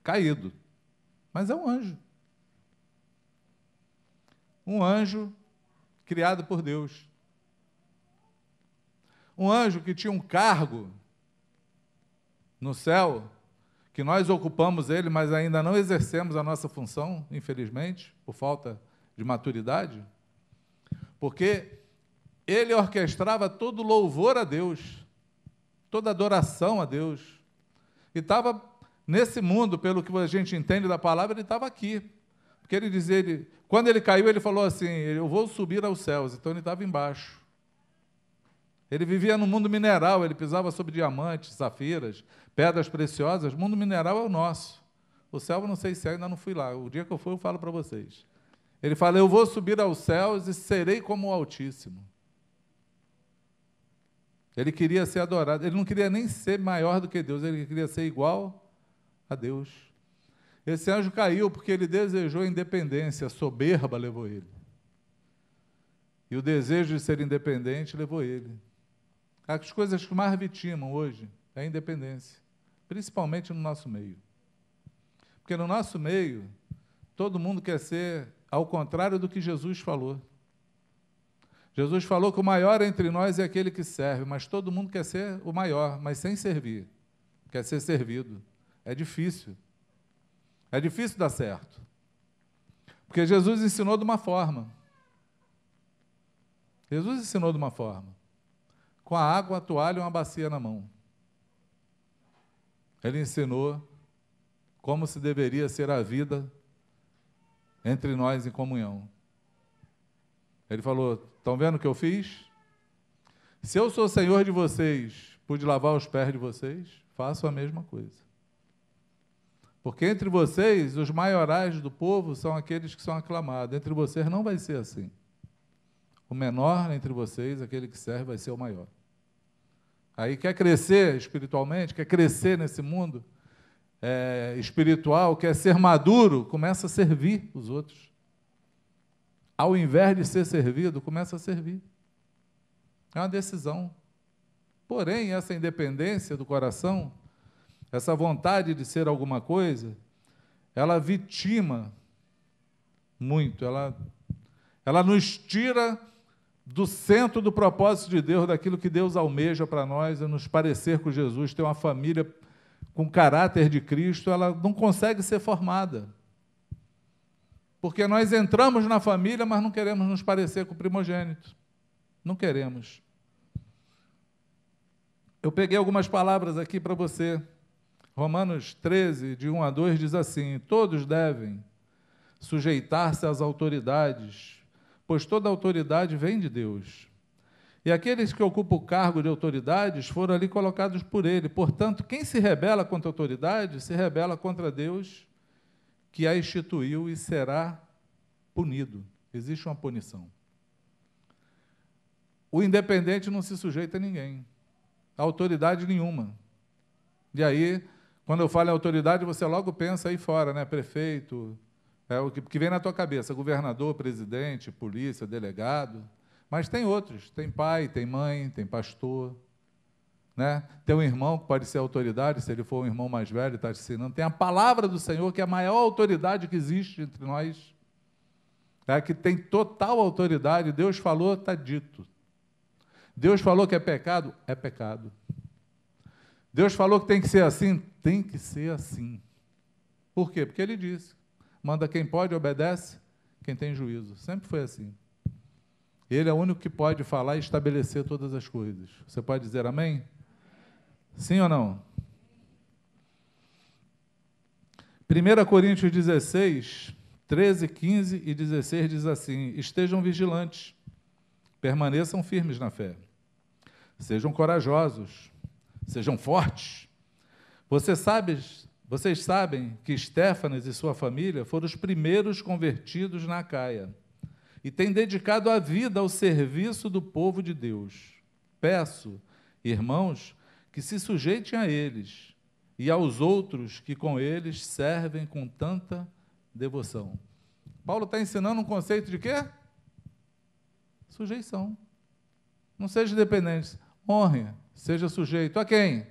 Caído. Mas é um anjo. Um anjo criado por Deus um anjo que tinha um cargo no céu, que nós ocupamos ele, mas ainda não exercemos a nossa função, infelizmente, por falta de maturidade, porque ele orquestrava todo louvor a Deus, toda adoração a Deus, e estava nesse mundo, pelo que a gente entende da palavra, ele estava aqui. Porque ele dizia, ele, quando ele caiu, ele falou assim: Eu vou subir aos céus. Então ele estava embaixo. Ele vivia no mundo mineral, ele pisava sobre diamantes, safiras, pedras preciosas. O mundo mineral é o nosso. O céu, eu não sei se é, ainda não fui lá. O dia que eu for, eu falo para vocês. Ele fala: Eu vou subir aos céus e serei como o Altíssimo. Ele queria ser adorado. Ele não queria nem ser maior do que Deus, ele queria ser igual a Deus. Esse anjo caiu porque ele desejou independência, a soberba levou ele. E o desejo de ser independente levou ele. As coisas que mais vitimam hoje é a independência, principalmente no nosso meio. Porque no nosso meio, todo mundo quer ser ao contrário do que Jesus falou. Jesus falou que o maior entre nós é aquele que serve, mas todo mundo quer ser o maior, mas sem servir. Quer ser servido. É difícil. É difícil dar certo. Porque Jesus ensinou de uma forma. Jesus ensinou de uma forma. Com a água, a toalha e uma bacia na mão. Ele ensinou como se deveria ser a vida entre nós em comunhão. Ele falou: Estão vendo o que eu fiz? Se eu sou senhor de vocês, pude lavar os pés de vocês, faço a mesma coisa. Porque entre vocês, os maiorais do povo são aqueles que são aclamados. Entre vocês não vai ser assim. O menor entre vocês, aquele que serve, vai ser o maior. Aí quer crescer espiritualmente, quer crescer nesse mundo é, espiritual, quer ser maduro, começa a servir os outros. Ao invés de ser servido, começa a servir. É uma decisão. Porém, essa independência do coração essa vontade de ser alguma coisa, ela vitima muito, ela, ela nos tira do centro do propósito de Deus, daquilo que Deus almeja para nós, é nos parecer com Jesus, ter uma família com caráter de Cristo, ela não consegue ser formada. Porque nós entramos na família, mas não queremos nos parecer com o primogênito. Não queremos. Eu peguei algumas palavras aqui para você. Romanos 13, de 1 a 2, diz assim: Todos devem sujeitar-se às autoridades, pois toda autoridade vem de Deus. E aqueles que ocupam o cargo de autoridades foram ali colocados por ele. Portanto, quem se rebela contra a autoridade, se rebela contra Deus, que a instituiu e será punido. Existe uma punição. O independente não se sujeita a ninguém, a autoridade nenhuma. E aí quando eu falo em autoridade, você logo pensa aí fora, né? Prefeito, é o que, vem na tua cabeça, governador, presidente, polícia, delegado. Mas tem outros, tem pai, tem mãe, tem pastor, né? Tem um irmão que pode ser autoridade, se ele for um irmão mais velho, está te ensinando. Tem a palavra do Senhor, que é a maior autoridade que existe entre nós. É que tem total autoridade. Deus falou, está dito. Deus falou que é pecado, é pecado. Deus falou que tem que ser assim, tem que ser assim. Por quê? Porque ele disse: manda quem pode, obedece quem tem juízo. Sempre foi assim. Ele é o único que pode falar e estabelecer todas as coisas. Você pode dizer amém? Sim ou não? 1 Coríntios 16, 13, 15 e 16 diz assim: Estejam vigilantes, permaneçam firmes na fé, sejam corajosos sejam fortes. Você sabe, vocês sabem que Stefanas e sua família foram os primeiros convertidos na Caia e têm dedicado a vida ao serviço do povo de Deus. Peço, irmãos, que se sujeitem a eles e aos outros que com eles servem com tanta devoção. Paulo está ensinando um conceito de quê? Sujeição. Não seja dependente. Honre seja sujeito a quem?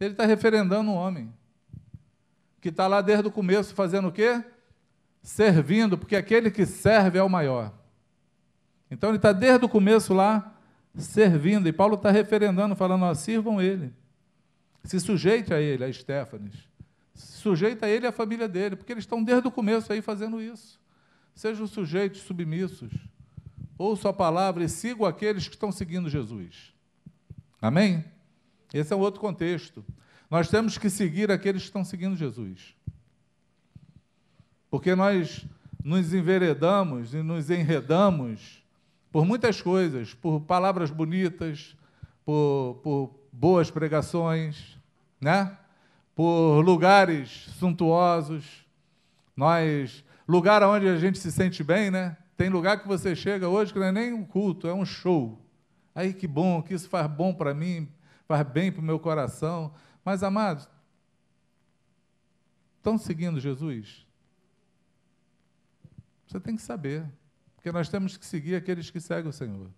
Ele está referendando um homem que está lá desde o começo fazendo o quê? Servindo, porque aquele que serve é o maior. Então ele está desde o começo lá servindo, e Paulo está referendando, falando: ó, sirvam ele, se sujeite a ele, a Estéfanes, se sujeita a ele e a família dele, porque eles estão desde o começo aí fazendo isso. Sejam sujeitos, submissos, ouçam a palavra e sigam aqueles que estão seguindo Jesus. Amém? Esse é um outro contexto. Nós temos que seguir aqueles que estão seguindo Jesus. Porque nós nos enveredamos e nos enredamos por muitas coisas, por palavras bonitas, por, por boas pregações, né? por lugares suntuosos. Nós, lugar onde a gente se sente bem, né? Tem lugar que você chega hoje que não é nem um culto, é um show. Aí que bom, que isso faz bom para mim, faz bem para o meu coração. Mas, amados, estão seguindo Jesus? Você tem que saber. Porque nós temos que seguir aqueles que seguem o Senhor.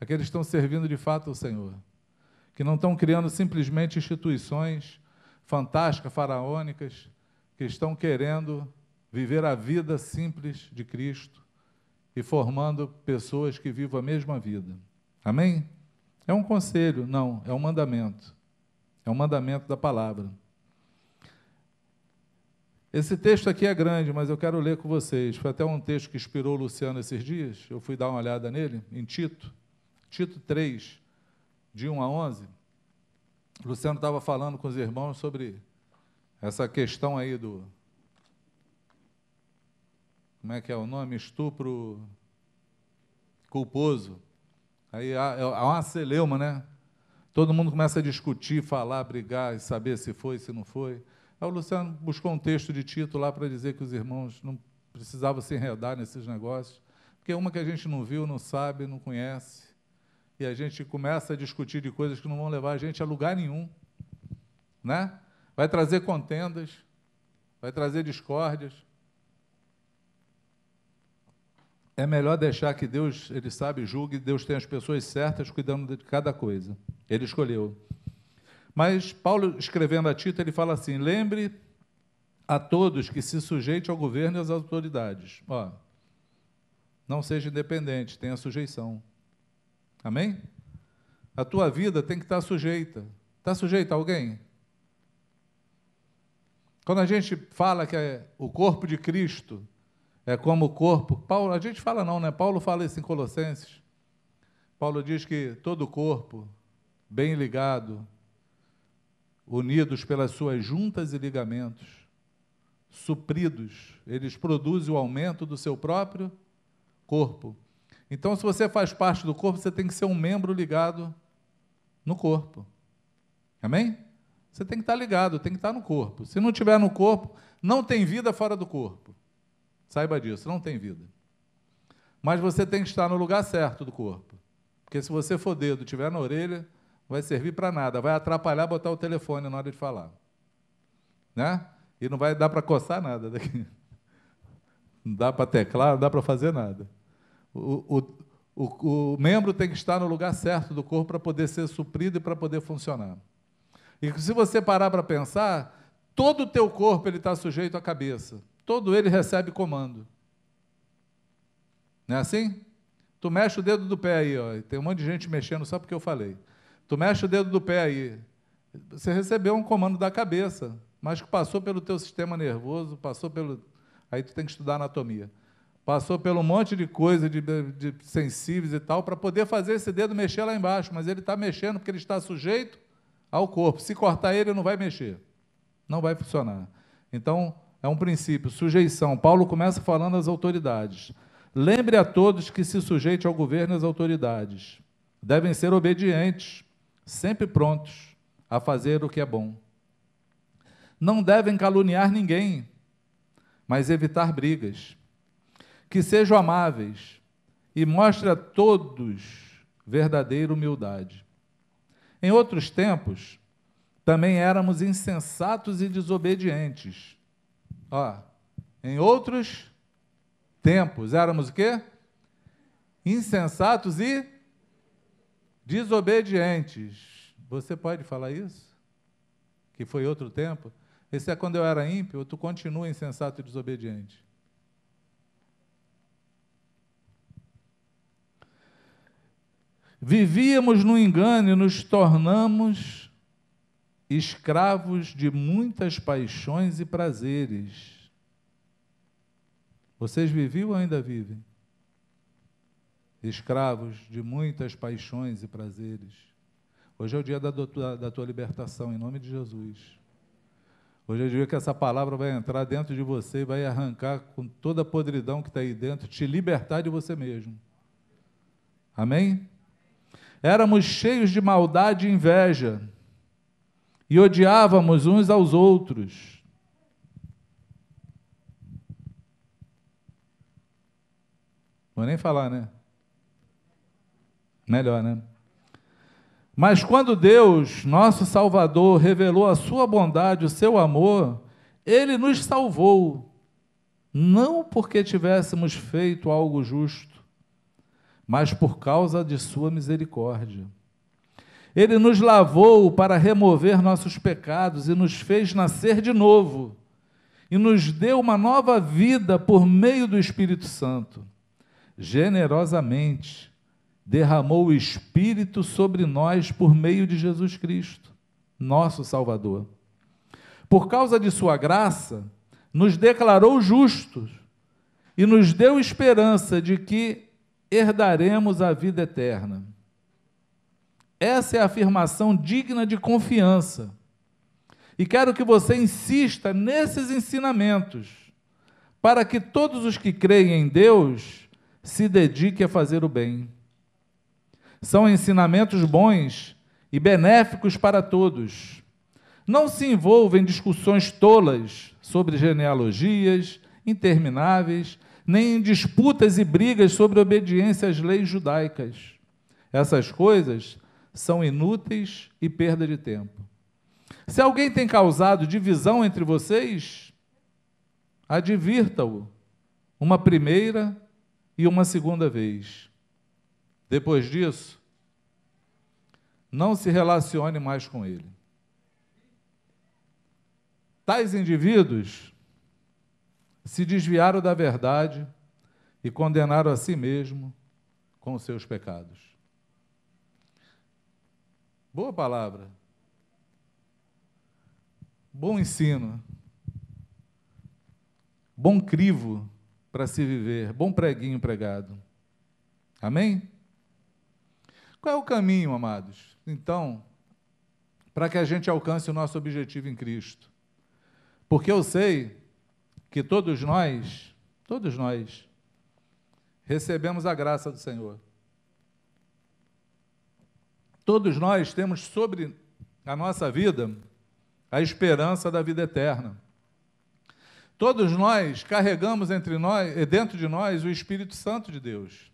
Aqueles que estão servindo de fato o Senhor. Que não estão criando simplesmente instituições fantásticas, faraônicas, que estão querendo viver a vida simples de Cristo e formando pessoas que vivam a mesma vida. Amém? É um conselho? Não, é um mandamento. É um mandamento da palavra. Esse texto aqui é grande, mas eu quero ler com vocês. Foi até um texto que inspirou o Luciano esses dias. Eu fui dar uma olhada nele, em Tito. Tito 3, de 1 a 11. O Luciano estava falando com os irmãos sobre essa questão aí do. Como é que é o nome? Estupro culposo. Aí há, há uma celeuma, né? Todo mundo começa a discutir, falar, brigar e saber se foi, se não foi. Aí o Luciano buscou um texto de Tito lá para dizer que os irmãos não precisavam se enredar nesses negócios, porque é uma que a gente não viu, não sabe, não conhece, e a gente começa a discutir de coisas que não vão levar a gente a lugar nenhum, né? Vai trazer contendas, vai trazer discórdias. É melhor deixar que Deus, Ele sabe, julgue, Deus tem as pessoas certas cuidando de cada coisa. Ele escolheu. Mas Paulo, escrevendo a Tito, ele fala assim: lembre a todos que se sujeite ao governo e às autoridades. Ó, não seja independente, tenha sujeição. Amém? A tua vida tem que estar sujeita. Está sujeita a alguém? Quando a gente fala que é o corpo de Cristo é como o corpo, Paulo, a gente fala não, né? Paulo fala isso em Colossenses. Paulo diz que todo o corpo, bem ligado, unidos pelas suas juntas e ligamentos, supridos, eles produzem o aumento do seu próprio corpo. Então, se você faz parte do corpo, você tem que ser um membro ligado no corpo. Amém? Você tem que estar ligado, tem que estar no corpo. Se não tiver no corpo, não tem vida fora do corpo. Saiba disso, não tem vida. Mas você tem que estar no lugar certo do corpo. Porque se você for dedo, tiver na orelha, vai servir para nada, vai atrapalhar botar o telefone na hora de falar. Né? E não vai dar para coçar nada daqui. Não dá para teclar, não dá para fazer nada. O, o, o, o, membro tem que estar no lugar certo do corpo para poder ser suprido e para poder funcionar. E se você parar para pensar, todo o teu corpo ele está sujeito à cabeça. Todo ele recebe comando. Não é assim? Tu mexe o dedo do pé aí, ó, tem um monte de gente mexendo só porque eu falei. Tu mexe o dedo do pé aí. Você recebeu um comando da cabeça, mas que passou pelo teu sistema nervoso, passou pelo. Aí tu tem que estudar anatomia. Passou pelo monte de coisa, de, de sensíveis e tal, para poder fazer esse dedo mexer lá embaixo. Mas ele está mexendo porque ele está sujeito ao corpo. Se cortar ele, não vai mexer. Não vai funcionar. Então, é um princípio, sujeição. Paulo começa falando às autoridades. Lembre a todos que se sujeite ao governo e às autoridades. Devem ser obedientes sempre prontos a fazer o que é bom. Não devem caluniar ninguém, mas evitar brigas. Que sejam amáveis e mostre a todos verdadeira humildade. Em outros tempos, também éramos insensatos e desobedientes. Ó, em outros tempos éramos o quê? Insensatos e desobedientes. Você pode falar isso? Que foi outro tempo? Esse é quando eu era ímpio, tu continua insensato e desobediente. Vivíamos no engano e nos tornamos escravos de muitas paixões e prazeres. Vocês viviam ou ainda vivem? Escravos de muitas paixões e prazeres. Hoje é o dia da, tua, da tua libertação, em nome de Jesus. Hoje é o dia que essa palavra vai entrar dentro de você e vai arrancar com toda a podridão que está aí dentro, te libertar de você mesmo. Amém? Éramos cheios de maldade e inveja, e odiávamos uns aos outros. Vou nem falar, né? Melhor, né? Mas quando Deus, nosso Salvador, revelou a sua bondade, o seu amor, ele nos salvou, não porque tivéssemos feito algo justo, mas por causa de sua misericórdia. Ele nos lavou para remover nossos pecados e nos fez nascer de novo, e nos deu uma nova vida por meio do Espírito Santo. Generosamente derramou o Espírito sobre nós por meio de Jesus Cristo, nosso Salvador. Por causa de Sua graça, nos declarou justos e nos deu esperança de que herdaremos a vida eterna. Essa é a afirmação digna de confiança. E quero que você insista nesses ensinamentos, para que todos os que creem em Deus se dediquem a fazer o bem. São ensinamentos bons e benéficos para todos. Não se envolva em discussões tolas sobre genealogias intermináveis, nem em disputas e brigas sobre obediência às leis judaicas. Essas coisas são inúteis e perda de tempo. Se alguém tem causado divisão entre vocês, advirta-o uma primeira e uma segunda vez. Depois disso, não se relacione mais com ele. Tais indivíduos se desviaram da verdade e condenaram a si mesmo com os seus pecados. Boa palavra. Bom ensino. Bom crivo para se viver. Bom preguinho pregado. Amém? Qual é o caminho, amados? Então, para que a gente alcance o nosso objetivo em Cristo. Porque eu sei que todos nós, todos nós, recebemos a graça do Senhor. Todos nós temos sobre a nossa vida a esperança da vida eterna. Todos nós carregamos entre nós, dentro de nós, o Espírito Santo de Deus.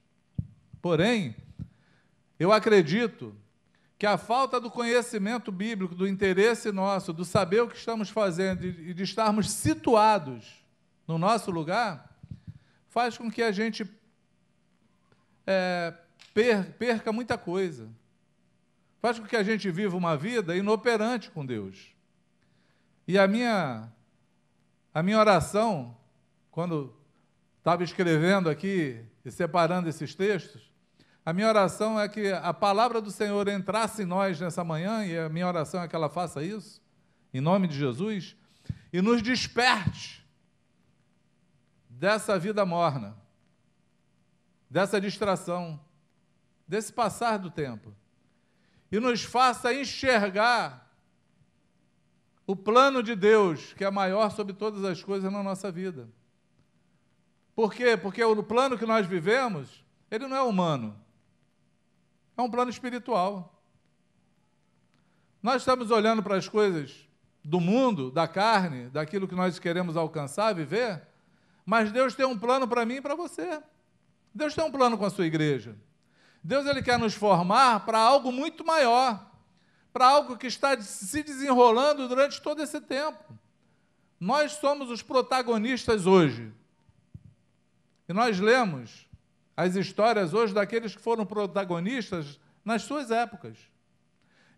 Porém, eu acredito que a falta do conhecimento bíblico, do interesse nosso, do saber o que estamos fazendo e de estarmos situados no nosso lugar, faz com que a gente é, perca muita coisa. Faz com que a gente viva uma vida inoperante com Deus. E a minha, a minha oração, quando estava escrevendo aqui e separando esses textos, a minha oração é que a palavra do Senhor entrasse em nós nessa manhã, e a minha oração é que ela faça isso, em nome de Jesus, e nos desperte dessa vida morna, dessa distração, desse passar do tempo, e nos faça enxergar o plano de Deus, que é maior sobre todas as coisas na nossa vida. Por quê? Porque o plano que nós vivemos, ele não é humano. É um plano espiritual. Nós estamos olhando para as coisas do mundo, da carne, daquilo que nós queremos alcançar, viver, mas Deus tem um plano para mim e para você. Deus tem um plano com a sua igreja. Deus ele quer nos formar para algo muito maior, para algo que está se desenrolando durante todo esse tempo. Nós somos os protagonistas hoje. E nós lemos as histórias hoje daqueles que foram protagonistas nas suas épocas.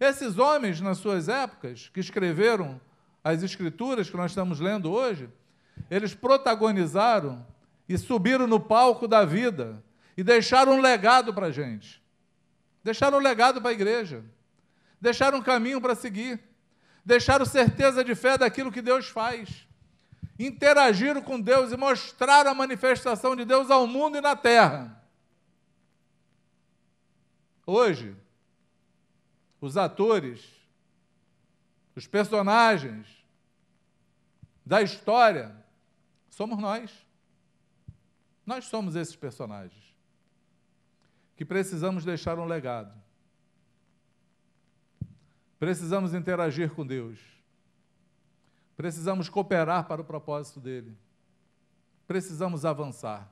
Esses homens, nas suas épocas, que escreveram as escrituras que nós estamos lendo hoje, eles protagonizaram e subiram no palco da vida e deixaram um legado para a gente. Deixaram um legado para a igreja. Deixaram um caminho para seguir. Deixaram certeza de fé daquilo que Deus faz interagiram com Deus e mostraram a manifestação de Deus ao mundo e na terra. Hoje, os atores, os personagens da história, somos nós. Nós somos esses personagens que precisamos deixar um legado. Precisamos interagir com Deus Precisamos cooperar para o propósito dele. Precisamos avançar.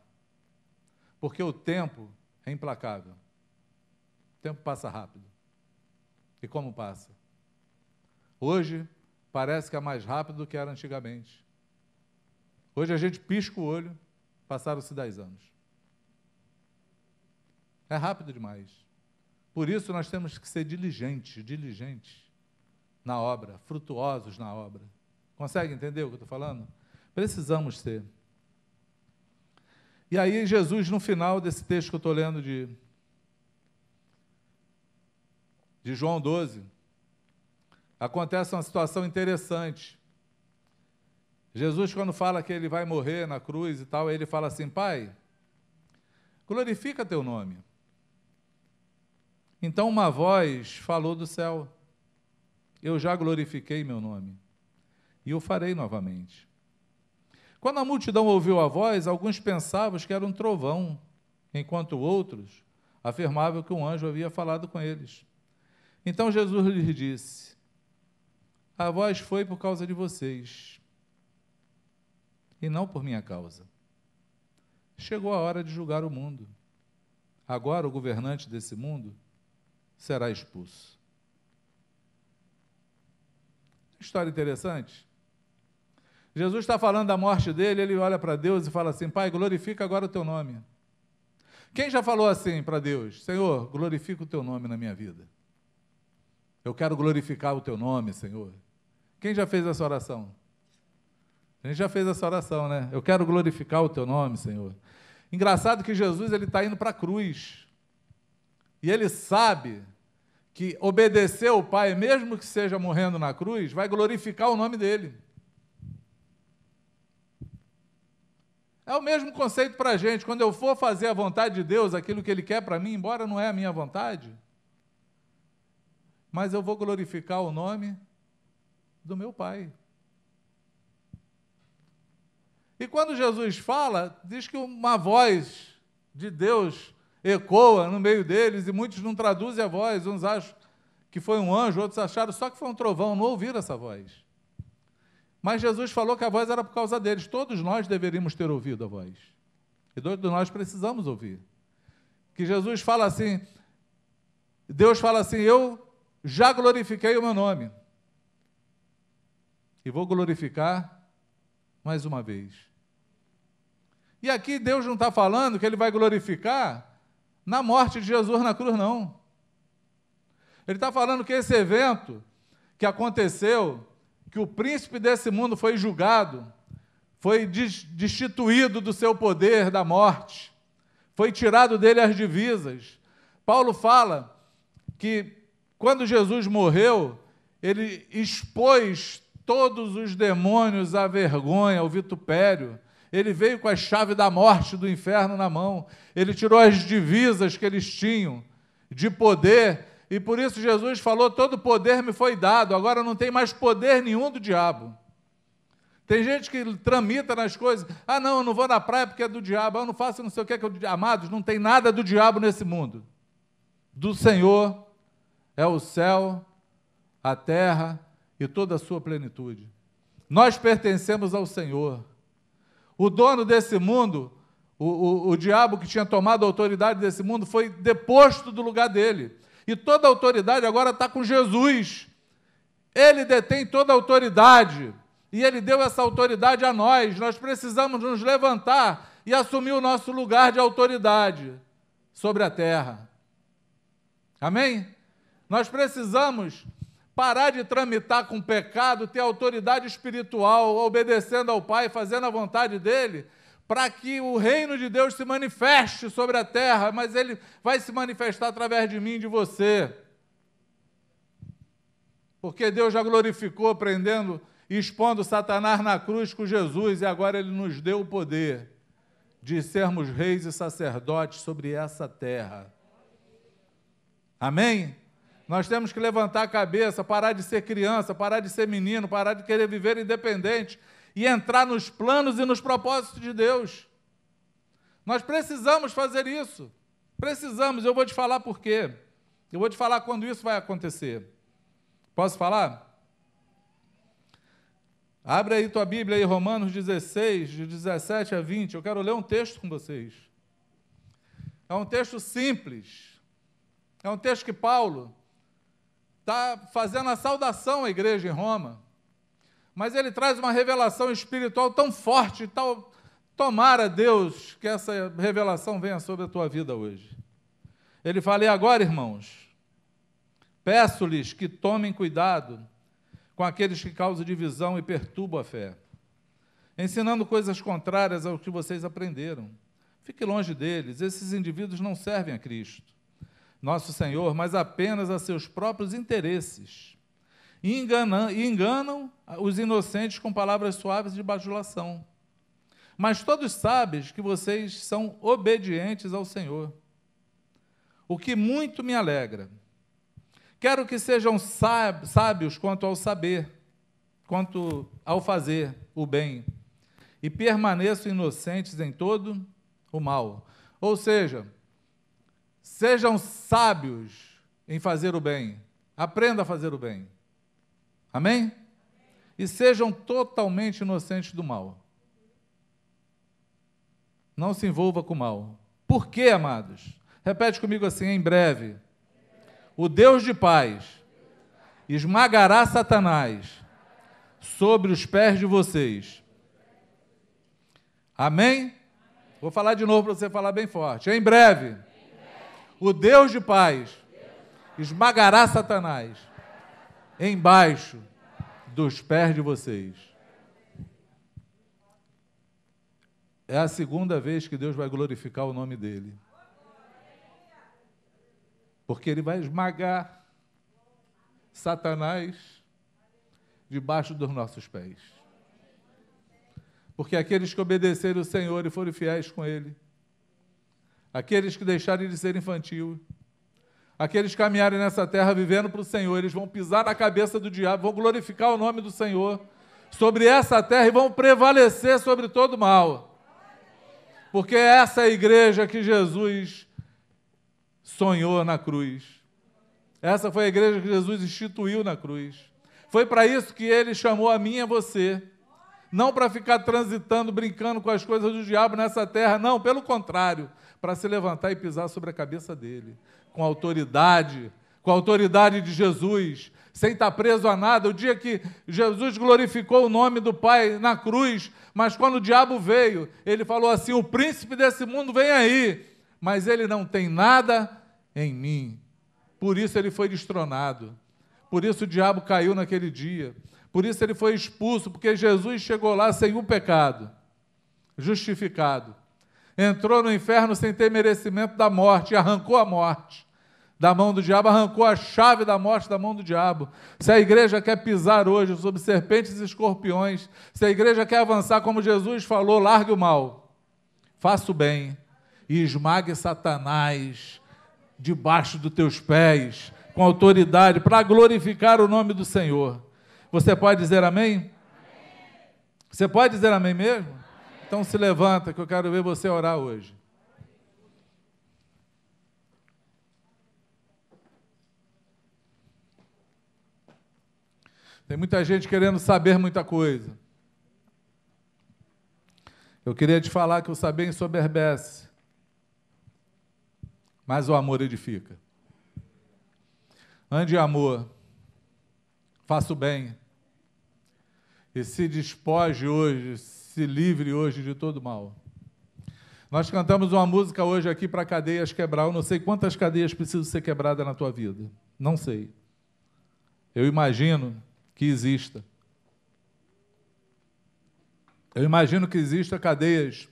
Porque o tempo é implacável. O tempo passa rápido. E como passa? Hoje parece que é mais rápido do que era antigamente. Hoje a gente pisca o olho, passaram-se dez anos. É rápido demais. Por isso nós temos que ser diligentes, diligentes na obra, frutuosos na obra. Consegue entender o que eu estou falando? Precisamos ser. E aí, Jesus, no final desse texto que eu estou lendo de, de João 12, acontece uma situação interessante. Jesus, quando fala que ele vai morrer na cruz e tal, ele fala assim: Pai, glorifica teu nome. Então uma voz falou do céu: Eu já glorifiquei meu nome, e o farei novamente. Quando a multidão ouviu a voz, alguns pensavam que era um trovão, enquanto outros afirmavam que um anjo havia falado com eles. Então Jesus lhes disse: A voz foi por causa de vocês, e não por minha causa. Chegou a hora de julgar o mundo. Agora o governante desse mundo será expulso. História interessante. Jesus está falando da morte dele, ele olha para Deus e fala assim: Pai, glorifica agora o teu nome. Quem já falou assim para Deus? Senhor, glorifica o teu nome na minha vida. Eu quero glorificar o teu nome, Senhor. Quem já fez essa oração? A gente já fez essa oração, né? Eu quero glorificar o teu nome, Senhor. Engraçado que Jesus ele está indo para a cruz. E ele sabe que obedecer ao Pai, mesmo que seja morrendo na cruz, vai glorificar o nome dele. É o mesmo conceito para a gente. Quando eu for fazer a vontade de Deus, aquilo que Ele quer para mim, embora não é a minha vontade, mas eu vou glorificar o nome do meu Pai. E quando Jesus fala, diz que uma voz de Deus ecoa no meio deles e muitos não traduzem a voz, uns acham que foi um anjo, outros acharam só que foi um trovão, não ouviram essa voz. Mas Jesus falou que a voz era por causa deles. Todos nós deveríamos ter ouvido a voz. E todos nós precisamos ouvir. Que Jesus fala assim, Deus fala assim: Eu já glorifiquei o meu nome. E vou glorificar mais uma vez. E aqui Deus não está falando que Ele vai glorificar na morte de Jesus na cruz, não. Ele está falando que esse evento que aconteceu que o príncipe desse mundo foi julgado, foi destituído do seu poder da morte, foi tirado dele as divisas. Paulo fala que quando Jesus morreu, ele expôs todos os demônios à vergonha, ao vitupério. Ele veio com a chave da morte do inferno na mão. Ele tirou as divisas que eles tinham de poder e por isso Jesus falou: todo poder me foi dado, agora não tem mais poder nenhum do diabo. Tem gente que tramita nas coisas. Ah, não, eu não vou na praia porque é do diabo. Eu não faço não sei o que que do Amados, não tem nada do diabo nesse mundo. Do Senhor é o céu, a terra e toda a sua plenitude. Nós pertencemos ao Senhor. O dono desse mundo, o, o, o diabo que tinha tomado a autoridade desse mundo, foi deposto do lugar dele. E toda autoridade agora está com Jesus. Ele detém toda a autoridade. E ele deu essa autoridade a nós. Nós precisamos nos levantar e assumir o nosso lugar de autoridade sobre a terra. Amém? Nós precisamos parar de tramitar com pecado, ter autoridade espiritual, obedecendo ao Pai, fazendo a vontade dele, para que o reino de Deus se manifeste sobre a terra, mas ele vai se manifestar através de mim de você. Porque Deus já glorificou prendendo e expondo Satanás na cruz com Jesus e agora ele nos deu o poder de sermos reis e sacerdotes sobre essa terra. Amém? Nós temos que levantar a cabeça, parar de ser criança, parar de ser menino, parar de querer viver independente e entrar nos planos e nos propósitos de Deus. Nós precisamos fazer isso. Precisamos, eu vou te falar por quê. Eu vou te falar quando isso vai acontecer. Posso falar? Abre aí tua Bíblia aí, Romanos 16, de 17 a 20. Eu quero ler um texto com vocês. É um texto simples. É um texto que Paulo está fazendo a saudação à igreja em Roma. Mas ele traz uma revelação espiritual tão forte, tal. Tomara, Deus, que essa revelação venha sobre a tua vida hoje. Ele fala: E agora, irmãos, peço-lhes que tomem cuidado com aqueles que causam divisão e perturbam a fé, ensinando coisas contrárias ao que vocês aprenderam. Fique longe deles, esses indivíduos não servem a Cristo, nosso Senhor, mas apenas a seus próprios interesses. E enganam, e enganam os inocentes com palavras suaves de bajulação. Mas todos sabem que vocês são obedientes ao Senhor, o que muito me alegra. Quero que sejam sábios quanto ao saber, quanto ao fazer o bem, e permaneçam inocentes em todo o mal. Ou seja, sejam sábios em fazer o bem, aprenda a fazer o bem. Amém? E sejam totalmente inocentes do mal. Não se envolva com o mal. Por quê, amados? Repete comigo assim, em breve o Deus de paz esmagará Satanás sobre os pés de vocês. Amém? Vou falar de novo para você falar bem forte. Em breve, o Deus de paz esmagará Satanás embaixo dos pés de vocês. É a segunda vez que Deus vai glorificar o nome dele porque ele vai esmagar Satanás debaixo dos nossos pés. Porque aqueles que obedecerem o Senhor e forem fiéis com Ele, aqueles que deixarem de ser infantil, aqueles que caminharem nessa terra vivendo para o Senhor, eles vão pisar na cabeça do diabo, vão glorificar o nome do Senhor sobre essa terra e vão prevalecer sobre todo mal. Porque essa é a igreja que Jesus sonhou na cruz. Essa foi a igreja que Jesus instituiu na cruz. Foi para isso que ele chamou a mim e a você. Não para ficar transitando, brincando com as coisas do diabo nessa terra, não, pelo contrário, para se levantar e pisar sobre a cabeça dele, com autoridade, com a autoridade de Jesus, sem estar preso a nada. O dia que Jesus glorificou o nome do Pai na cruz, mas quando o diabo veio, ele falou assim: O príncipe desse mundo vem aí, mas ele não tem nada em mim. Por isso ele foi destronado. Por isso o diabo caiu naquele dia. Por isso ele foi expulso, porque Jesus chegou lá sem um pecado, justificado. Entrou no inferno sem ter merecimento da morte arrancou a morte da mão do diabo, arrancou a chave da morte da mão do diabo. Se a igreja quer pisar hoje sobre serpentes e escorpiões, se a igreja quer avançar como Jesus falou, largue o mal, faça o bem e esmague Satanás debaixo dos teus pés, com autoridade, para glorificar o nome do Senhor. Você pode dizer amém? Você pode dizer amém mesmo? Então se levanta, que eu quero ver você orar hoje. Tem muita gente querendo saber muita coisa. Eu queria te falar que o saber ensoberbece mas o amor edifica. Ande amor, faça o bem, e se despoje hoje, se livre hoje de todo mal. Nós cantamos uma música hoje aqui para cadeias quebrar. Eu não sei quantas cadeias precisam ser quebradas na tua vida. Não sei. Eu imagino que exista. Eu imagino que exista cadeias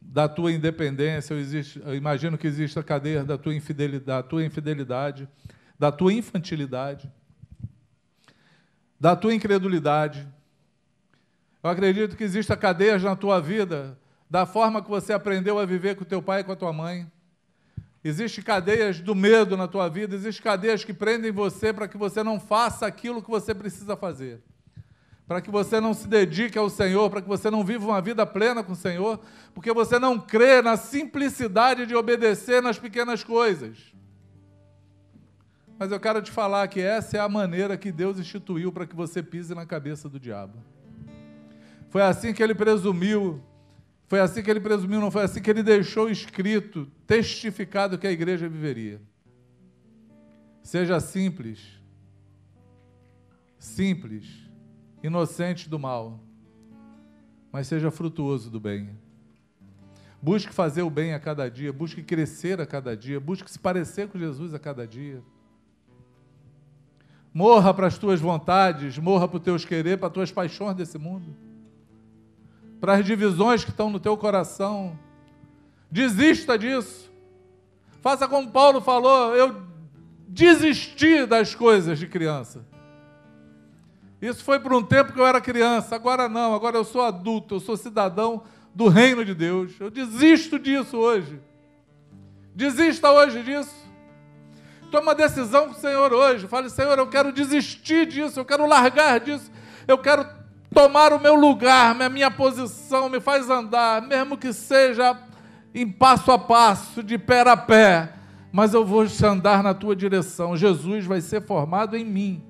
da tua independência, eu, eu imagino que exista a cadeia da tua infidelidade, da tua infidelidade, da tua infantilidade, da tua incredulidade. Eu acredito que exista cadeias na tua vida da forma que você aprendeu a viver com teu pai e com a tua mãe. Existem cadeias do medo na tua vida, existem cadeias que prendem você para que você não faça aquilo que você precisa fazer para que você não se dedique ao Senhor, para que você não viva uma vida plena com o Senhor, porque você não crê na simplicidade de obedecer nas pequenas coisas. Mas eu quero te falar que essa é a maneira que Deus instituiu para que você pise na cabeça do diabo. Foi assim que ele presumiu, foi assim que ele presumiu, não foi assim que ele deixou escrito, testificado que a igreja viveria. Seja simples, simples, inocente do mal, mas seja frutuoso do bem. Busque fazer o bem a cada dia, busque crescer a cada dia, busque se parecer com Jesus a cada dia. Morra para as tuas vontades, morra para os teus querer, para as tuas paixões desse mundo, para as divisões que estão no teu coração. Desista disso. Faça como Paulo falou: eu desisti das coisas de criança. Isso foi por um tempo que eu era criança, agora não, agora eu sou adulto, eu sou cidadão do reino de Deus. Eu desisto disso hoje. Desista hoje disso. Toma decisão com o Senhor hoje. Fale, Senhor, eu quero desistir disso, eu quero largar disso, eu quero tomar o meu lugar, a minha posição, me faz andar, mesmo que seja em passo a passo, de pé a pé, mas eu vou andar na tua direção. Jesus vai ser formado em mim.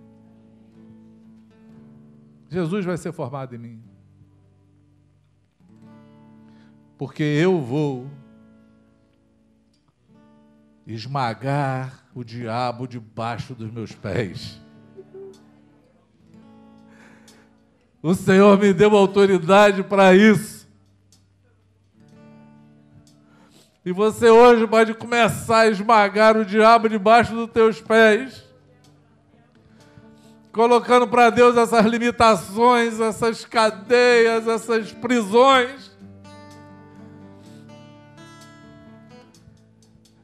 Jesus vai ser formado em mim. Porque eu vou esmagar o diabo debaixo dos meus pés. O Senhor me deu autoridade para isso. E você hoje pode começar a esmagar o diabo debaixo dos teus pés, colocando para Deus essas limitações, essas cadeias, essas prisões.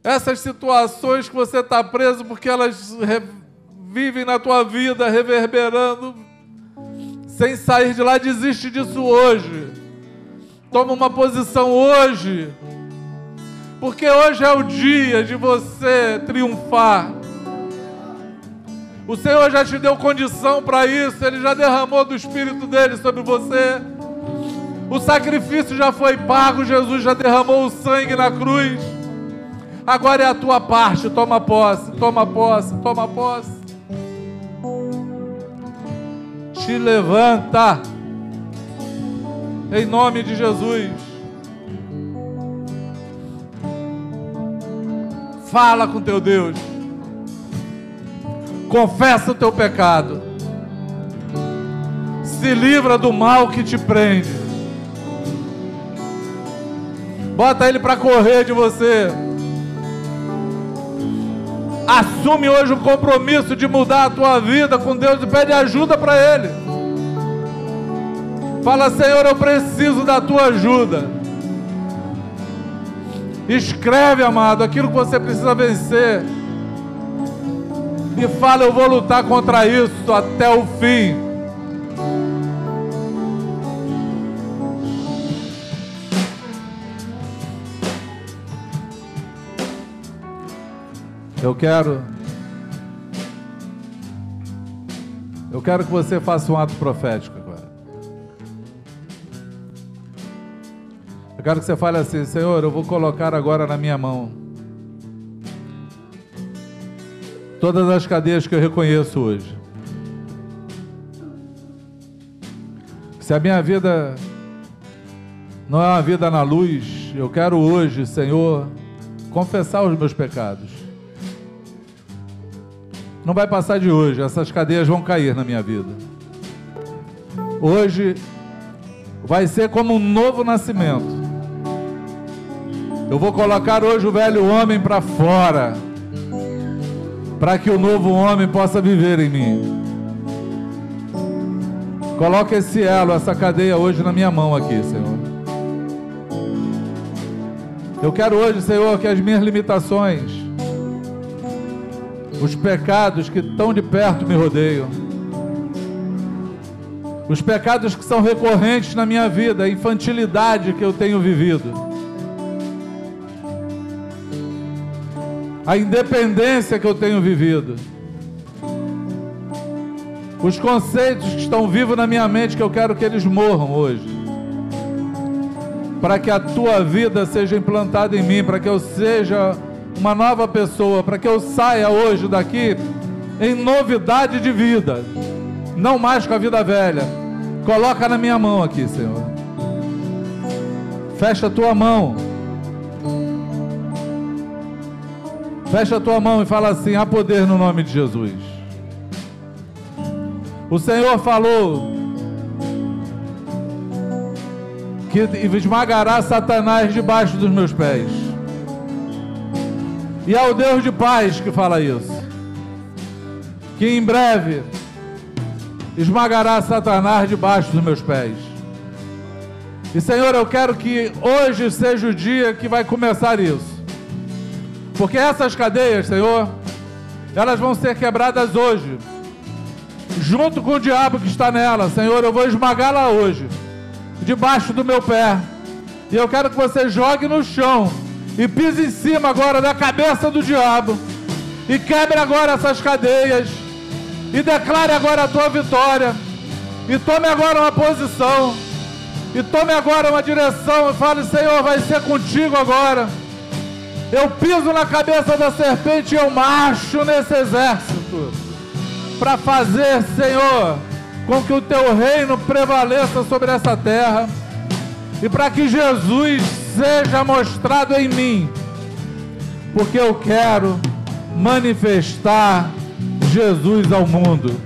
Essas situações que você está preso porque elas vivem na tua vida, reverberando, sem sair de lá, desiste disso hoje. Toma uma posição hoje, porque hoje é o dia de você triunfar. O Senhor já te deu condição para isso, Ele já derramou do Espírito dele sobre você. O sacrifício já foi pago, Jesus já derramou o sangue na cruz. Agora é a tua parte. Toma posse, toma posse, toma posse. Te levanta. Em nome de Jesus. Fala com teu Deus. Confessa o teu pecado. Se livra do mal que te prende. Bota ele para correr de você. Assume hoje o compromisso de mudar a tua vida com Deus e pede ajuda para Ele. Fala, Senhor, eu preciso da tua ajuda. Escreve, amado, aquilo que você precisa vencer. E fala, eu vou lutar contra isso até o fim. Eu quero. Eu quero que você faça um ato profético agora. Eu quero que você fale assim: Senhor, eu vou colocar agora na minha mão todas as cadeias que eu reconheço hoje. Se a minha vida não é uma vida na luz, eu quero hoje, Senhor, confessar os meus pecados não vai passar de hoje, essas cadeias vão cair na minha vida. Hoje vai ser como um novo nascimento. Eu vou colocar hoje o velho homem para fora, para que o novo homem possa viver em mim. Coloca esse elo, essa cadeia hoje na minha mão aqui, Senhor. Eu quero hoje, Senhor, que as minhas limitações, os pecados que tão de perto me rodeiam, os pecados que são recorrentes na minha vida, a infantilidade que eu tenho vivido, a independência que eu tenho vivido, os conceitos que estão vivos na minha mente que eu quero que eles morram hoje, para que a tua vida seja implantada em mim, para que eu seja uma nova pessoa, para que eu saia hoje daqui em novidade de vida, não mais com a vida velha. Coloca na minha mão aqui, Senhor. Fecha a tua mão. Fecha a tua mão e fala assim: há poder no nome de Jesus. O Senhor falou que esmagará Satanás debaixo dos meus pés. E é o Deus de paz que fala isso. Que em breve esmagará Satanás debaixo dos meus pés. E Senhor, eu quero que hoje seja o dia que vai começar isso. Porque essas cadeias, Senhor, elas vão ser quebradas hoje. Junto com o diabo que está nela, Senhor, eu vou esmagá-la hoje debaixo do meu pé. E eu quero que você jogue no chão e pise em cima agora da cabeça do diabo. E quebre agora essas cadeias. E declare agora a tua vitória. E tome agora uma posição. E tome agora uma direção. E fale, Senhor, vai ser contigo agora. Eu piso na cabeça da serpente e eu marcho nesse exército. Para fazer, Senhor, com que o teu reino prevaleça sobre essa terra e para que Jesus seja mostrado em mim, porque eu quero manifestar Jesus ao mundo.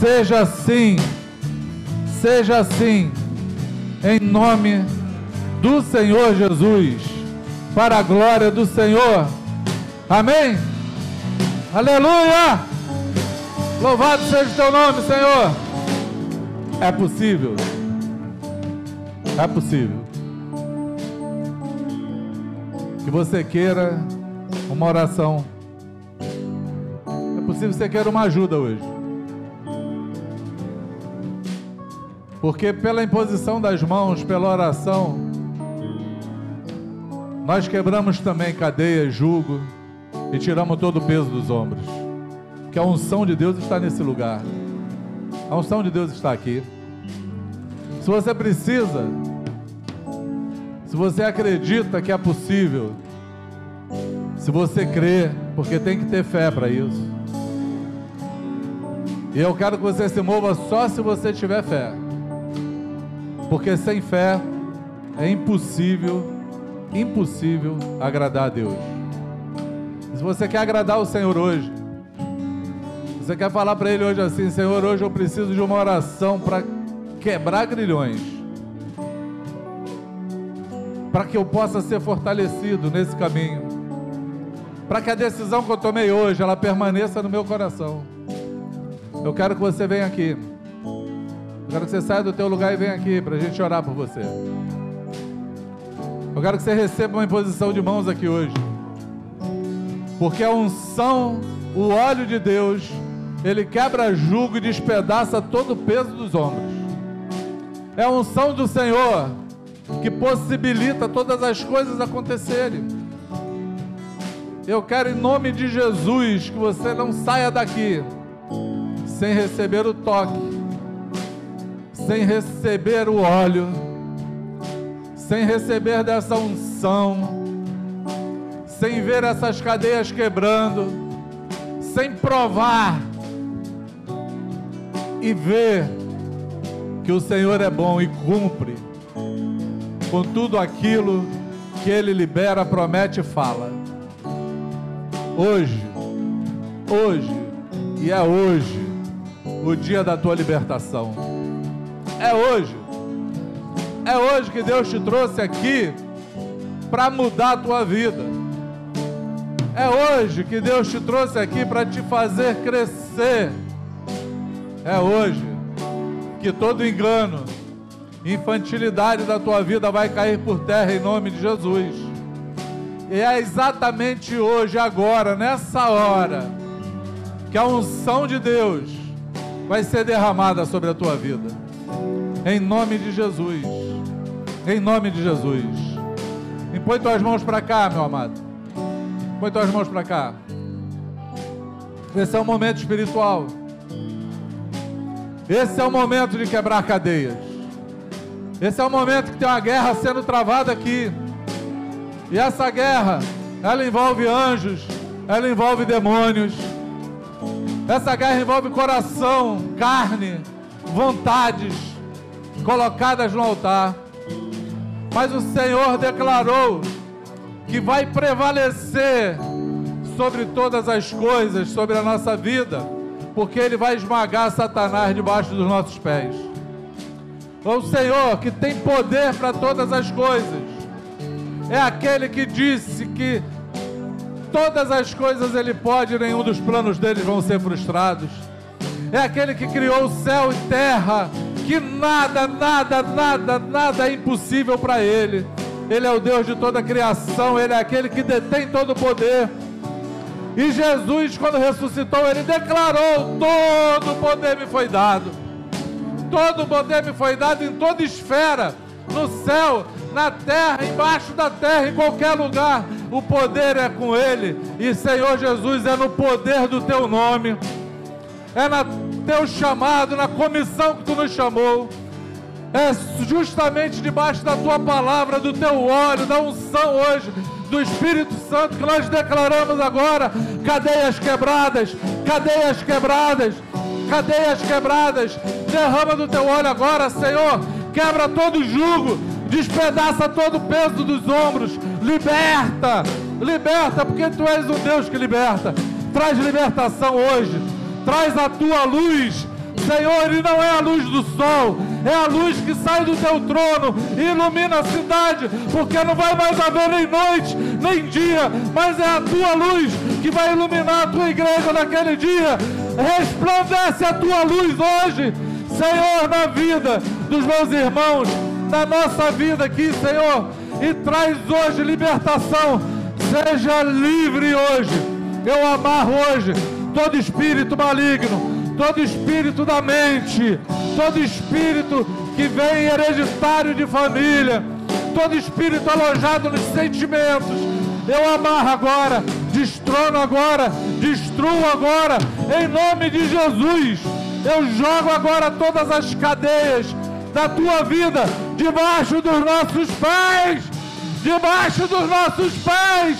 Seja assim, seja assim, em nome do Senhor Jesus, para a glória do Senhor. Amém? Aleluia! Louvado seja o teu nome, Senhor. É possível. É possível. Que você queira uma oração. É possível que você queira uma ajuda hoje. Porque pela imposição das mãos, pela oração, nós quebramos também cadeias, jugo e tiramos todo o peso dos ombros que a unção de Deus está nesse lugar. A unção de Deus está aqui. Se você precisa, se você acredita que é possível, se você crê, porque tem que ter fé para isso. E eu quero que você se mova só se você tiver fé. Porque sem fé é impossível, impossível agradar a Deus. Se você quer agradar o Senhor hoje, você quer falar para ele hoje assim: Senhor, hoje eu preciso de uma oração para quebrar grilhões, para que eu possa ser fortalecido nesse caminho, para que a decisão que eu tomei hoje ela permaneça no meu coração. Eu quero que você venha aqui. Eu quero que você saia do teu lugar e venha aqui para a gente orar por você. Eu quero que você receba uma imposição de mãos aqui hoje. Porque a unção, o óleo de Deus, ele quebra jugo e despedaça todo o peso dos ombros. É a unção do Senhor que possibilita todas as coisas acontecerem. Eu quero, em nome de Jesus, que você não saia daqui sem receber o toque, sem receber o óleo, sem receber dessa unção, sem ver essas cadeias quebrando, sem provar e ver que o Senhor é bom e cumpre com tudo aquilo que Ele libera, promete e fala. Hoje, hoje e é hoje o dia da tua libertação. É hoje. É hoje que Deus te trouxe aqui para mudar a tua vida. É hoje que Deus te trouxe aqui para te fazer crescer é hoje que todo engano, infantilidade da tua vida vai cair por terra em nome de Jesus. E é exatamente hoje, agora, nessa hora, que a unção de Deus vai ser derramada sobre a tua vida. Em nome de Jesus. Em nome de Jesus. Impõe tuas mãos para cá, meu amado. Põe tuas mãos para cá. Esse é um momento espiritual. Esse é o momento de quebrar cadeias. Esse é o momento que tem uma guerra sendo travada aqui. E essa guerra, ela envolve anjos, ela envolve demônios. Essa guerra envolve coração, carne, vontades colocadas no altar. Mas o Senhor declarou que vai prevalecer sobre todas as coisas, sobre a nossa vida, porque Ele vai esmagar Satanás debaixo dos nossos pés. O Senhor que tem poder para todas as coisas, é aquele que disse que todas as coisas Ele pode, nenhum dos planos deles vão ser frustrados. É aquele que criou o céu e terra, que nada, nada, nada, nada é impossível para Ele. Ele é o Deus de toda a criação, Ele é aquele que detém todo o poder. E Jesus, quando ressuscitou, ele declarou: todo o poder me foi dado. Todo o poder me foi dado em toda esfera, no céu, na terra, embaixo da terra, em qualquer lugar. O poder é com Ele. E Senhor Jesus, é no poder do Teu nome, é no Teu chamado, na comissão que Tu nos chamou. É justamente debaixo da Tua palavra, do Teu óleo, da unção hoje do Espírito Santo que nós declaramos agora: cadeias quebradas, cadeias quebradas, cadeias quebradas. Derrama do teu óleo agora, Senhor. Quebra todo jugo, despedaça todo o peso dos ombros. Liberta, liberta, porque tu és um Deus que liberta. Traz libertação hoje, traz a tua luz Senhor, e não é a luz do sol, é a luz que sai do teu trono e ilumina a cidade, porque não vai mais haver nem noite, nem dia, mas é a tua luz que vai iluminar a tua igreja naquele dia. Resplandece a tua luz hoje, Senhor, na vida dos meus irmãos, na nossa vida aqui, Senhor, e traz hoje libertação. Seja livre hoje. Eu amarro hoje todo espírito maligno todo espírito da mente, todo espírito que vem hereditário de família, todo espírito alojado nos sentimentos, eu amarro agora, destrono agora, destruo agora, em nome de Jesus. Eu jogo agora todas as cadeias da tua vida debaixo dos nossos pés, debaixo dos nossos pés,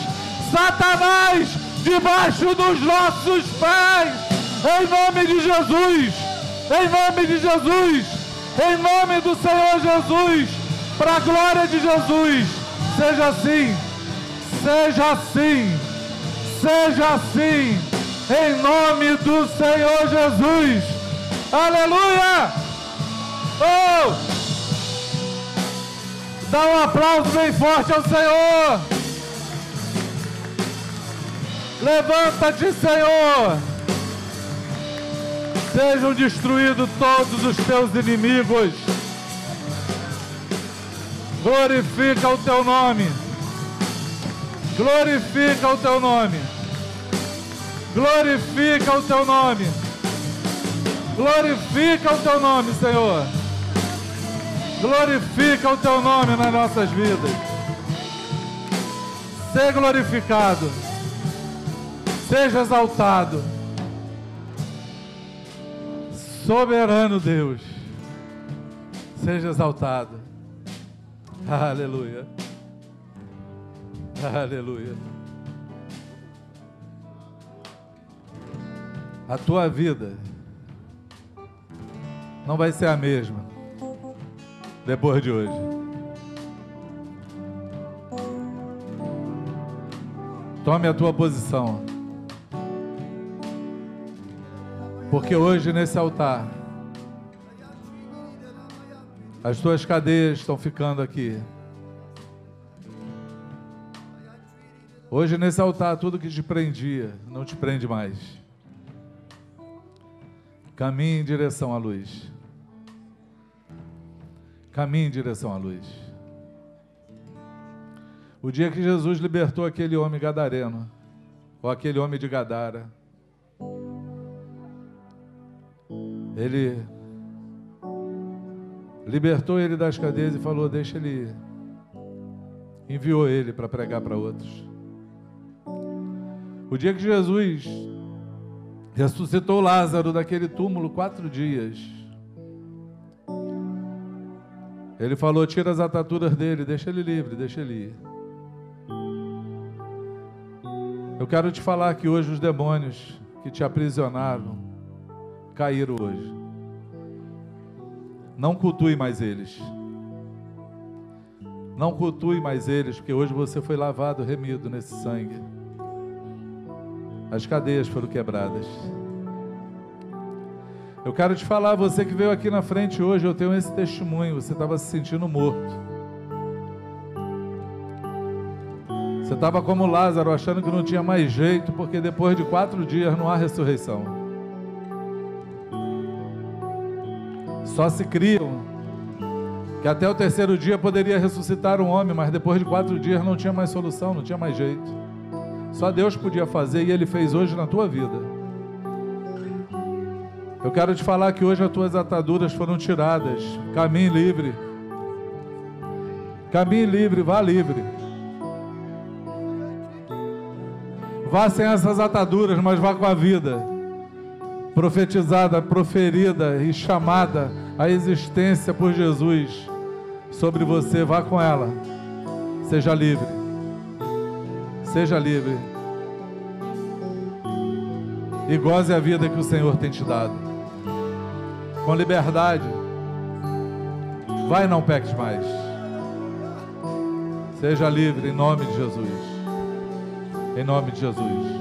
Satanás, debaixo dos nossos pés em nome de Jesus, em nome de Jesus, em nome do Senhor Jesus, para a glória de Jesus, seja assim, seja assim, seja assim, em nome do Senhor Jesus, aleluia! Oh! Dá um aplauso bem forte ao Senhor. Levanta-te, Senhor. Sejam destruídos todos os teus inimigos. Glorifica o teu nome. Glorifica o teu nome. Glorifica o teu nome. Glorifica o teu nome, Senhor. Glorifica o teu nome nas nossas vidas. Seja glorificado. Seja exaltado soberano Deus, seja exaltado. Aleluia. Aleluia. A tua vida não vai ser a mesma depois de hoje. Tome a tua posição. Porque hoje nesse altar, as tuas cadeias estão ficando aqui. Hoje nesse altar, tudo que te prendia não te prende mais. Caminhe em direção à luz. Caminhe em direção à luz. O dia que Jesus libertou aquele homem gadareno, ou aquele homem de Gadara, Ele libertou ele das cadeias e falou: Deixa ele ir. Enviou ele para pregar para outros. O dia que Jesus ressuscitou Lázaro daquele túmulo, quatro dias, ele falou: Tira as ataturas dele, deixa ele livre, deixa ele ir. Eu quero te falar que hoje os demônios que te aprisionaram, caíram hoje. Não cultue mais eles. Não cultue mais eles, porque hoje você foi lavado, remido nesse sangue. as cadeias foram quebradas. Eu quero te falar, você que veio aqui na frente hoje, eu tenho esse testemunho. Você estava se sentindo morto. Você estava como Lázaro, achando que não tinha mais jeito, porque depois de quatro dias não há ressurreição. Só se criam que até o terceiro dia poderia ressuscitar um homem, mas depois de quatro dias não tinha mais solução, não tinha mais jeito. Só Deus podia fazer e Ele fez hoje na tua vida. Eu quero te falar que hoje as tuas ataduras foram tiradas. Caminhe livre. Caminhe livre, vá livre. Vá sem essas ataduras, mas vá com a vida. Profetizada, proferida e chamada à existência por Jesus sobre você, vá com ela. Seja livre. Seja livre. E goze a vida que o Senhor tem te dado com liberdade. Vai, não peques mais. Seja livre em nome de Jesus. Em nome de Jesus.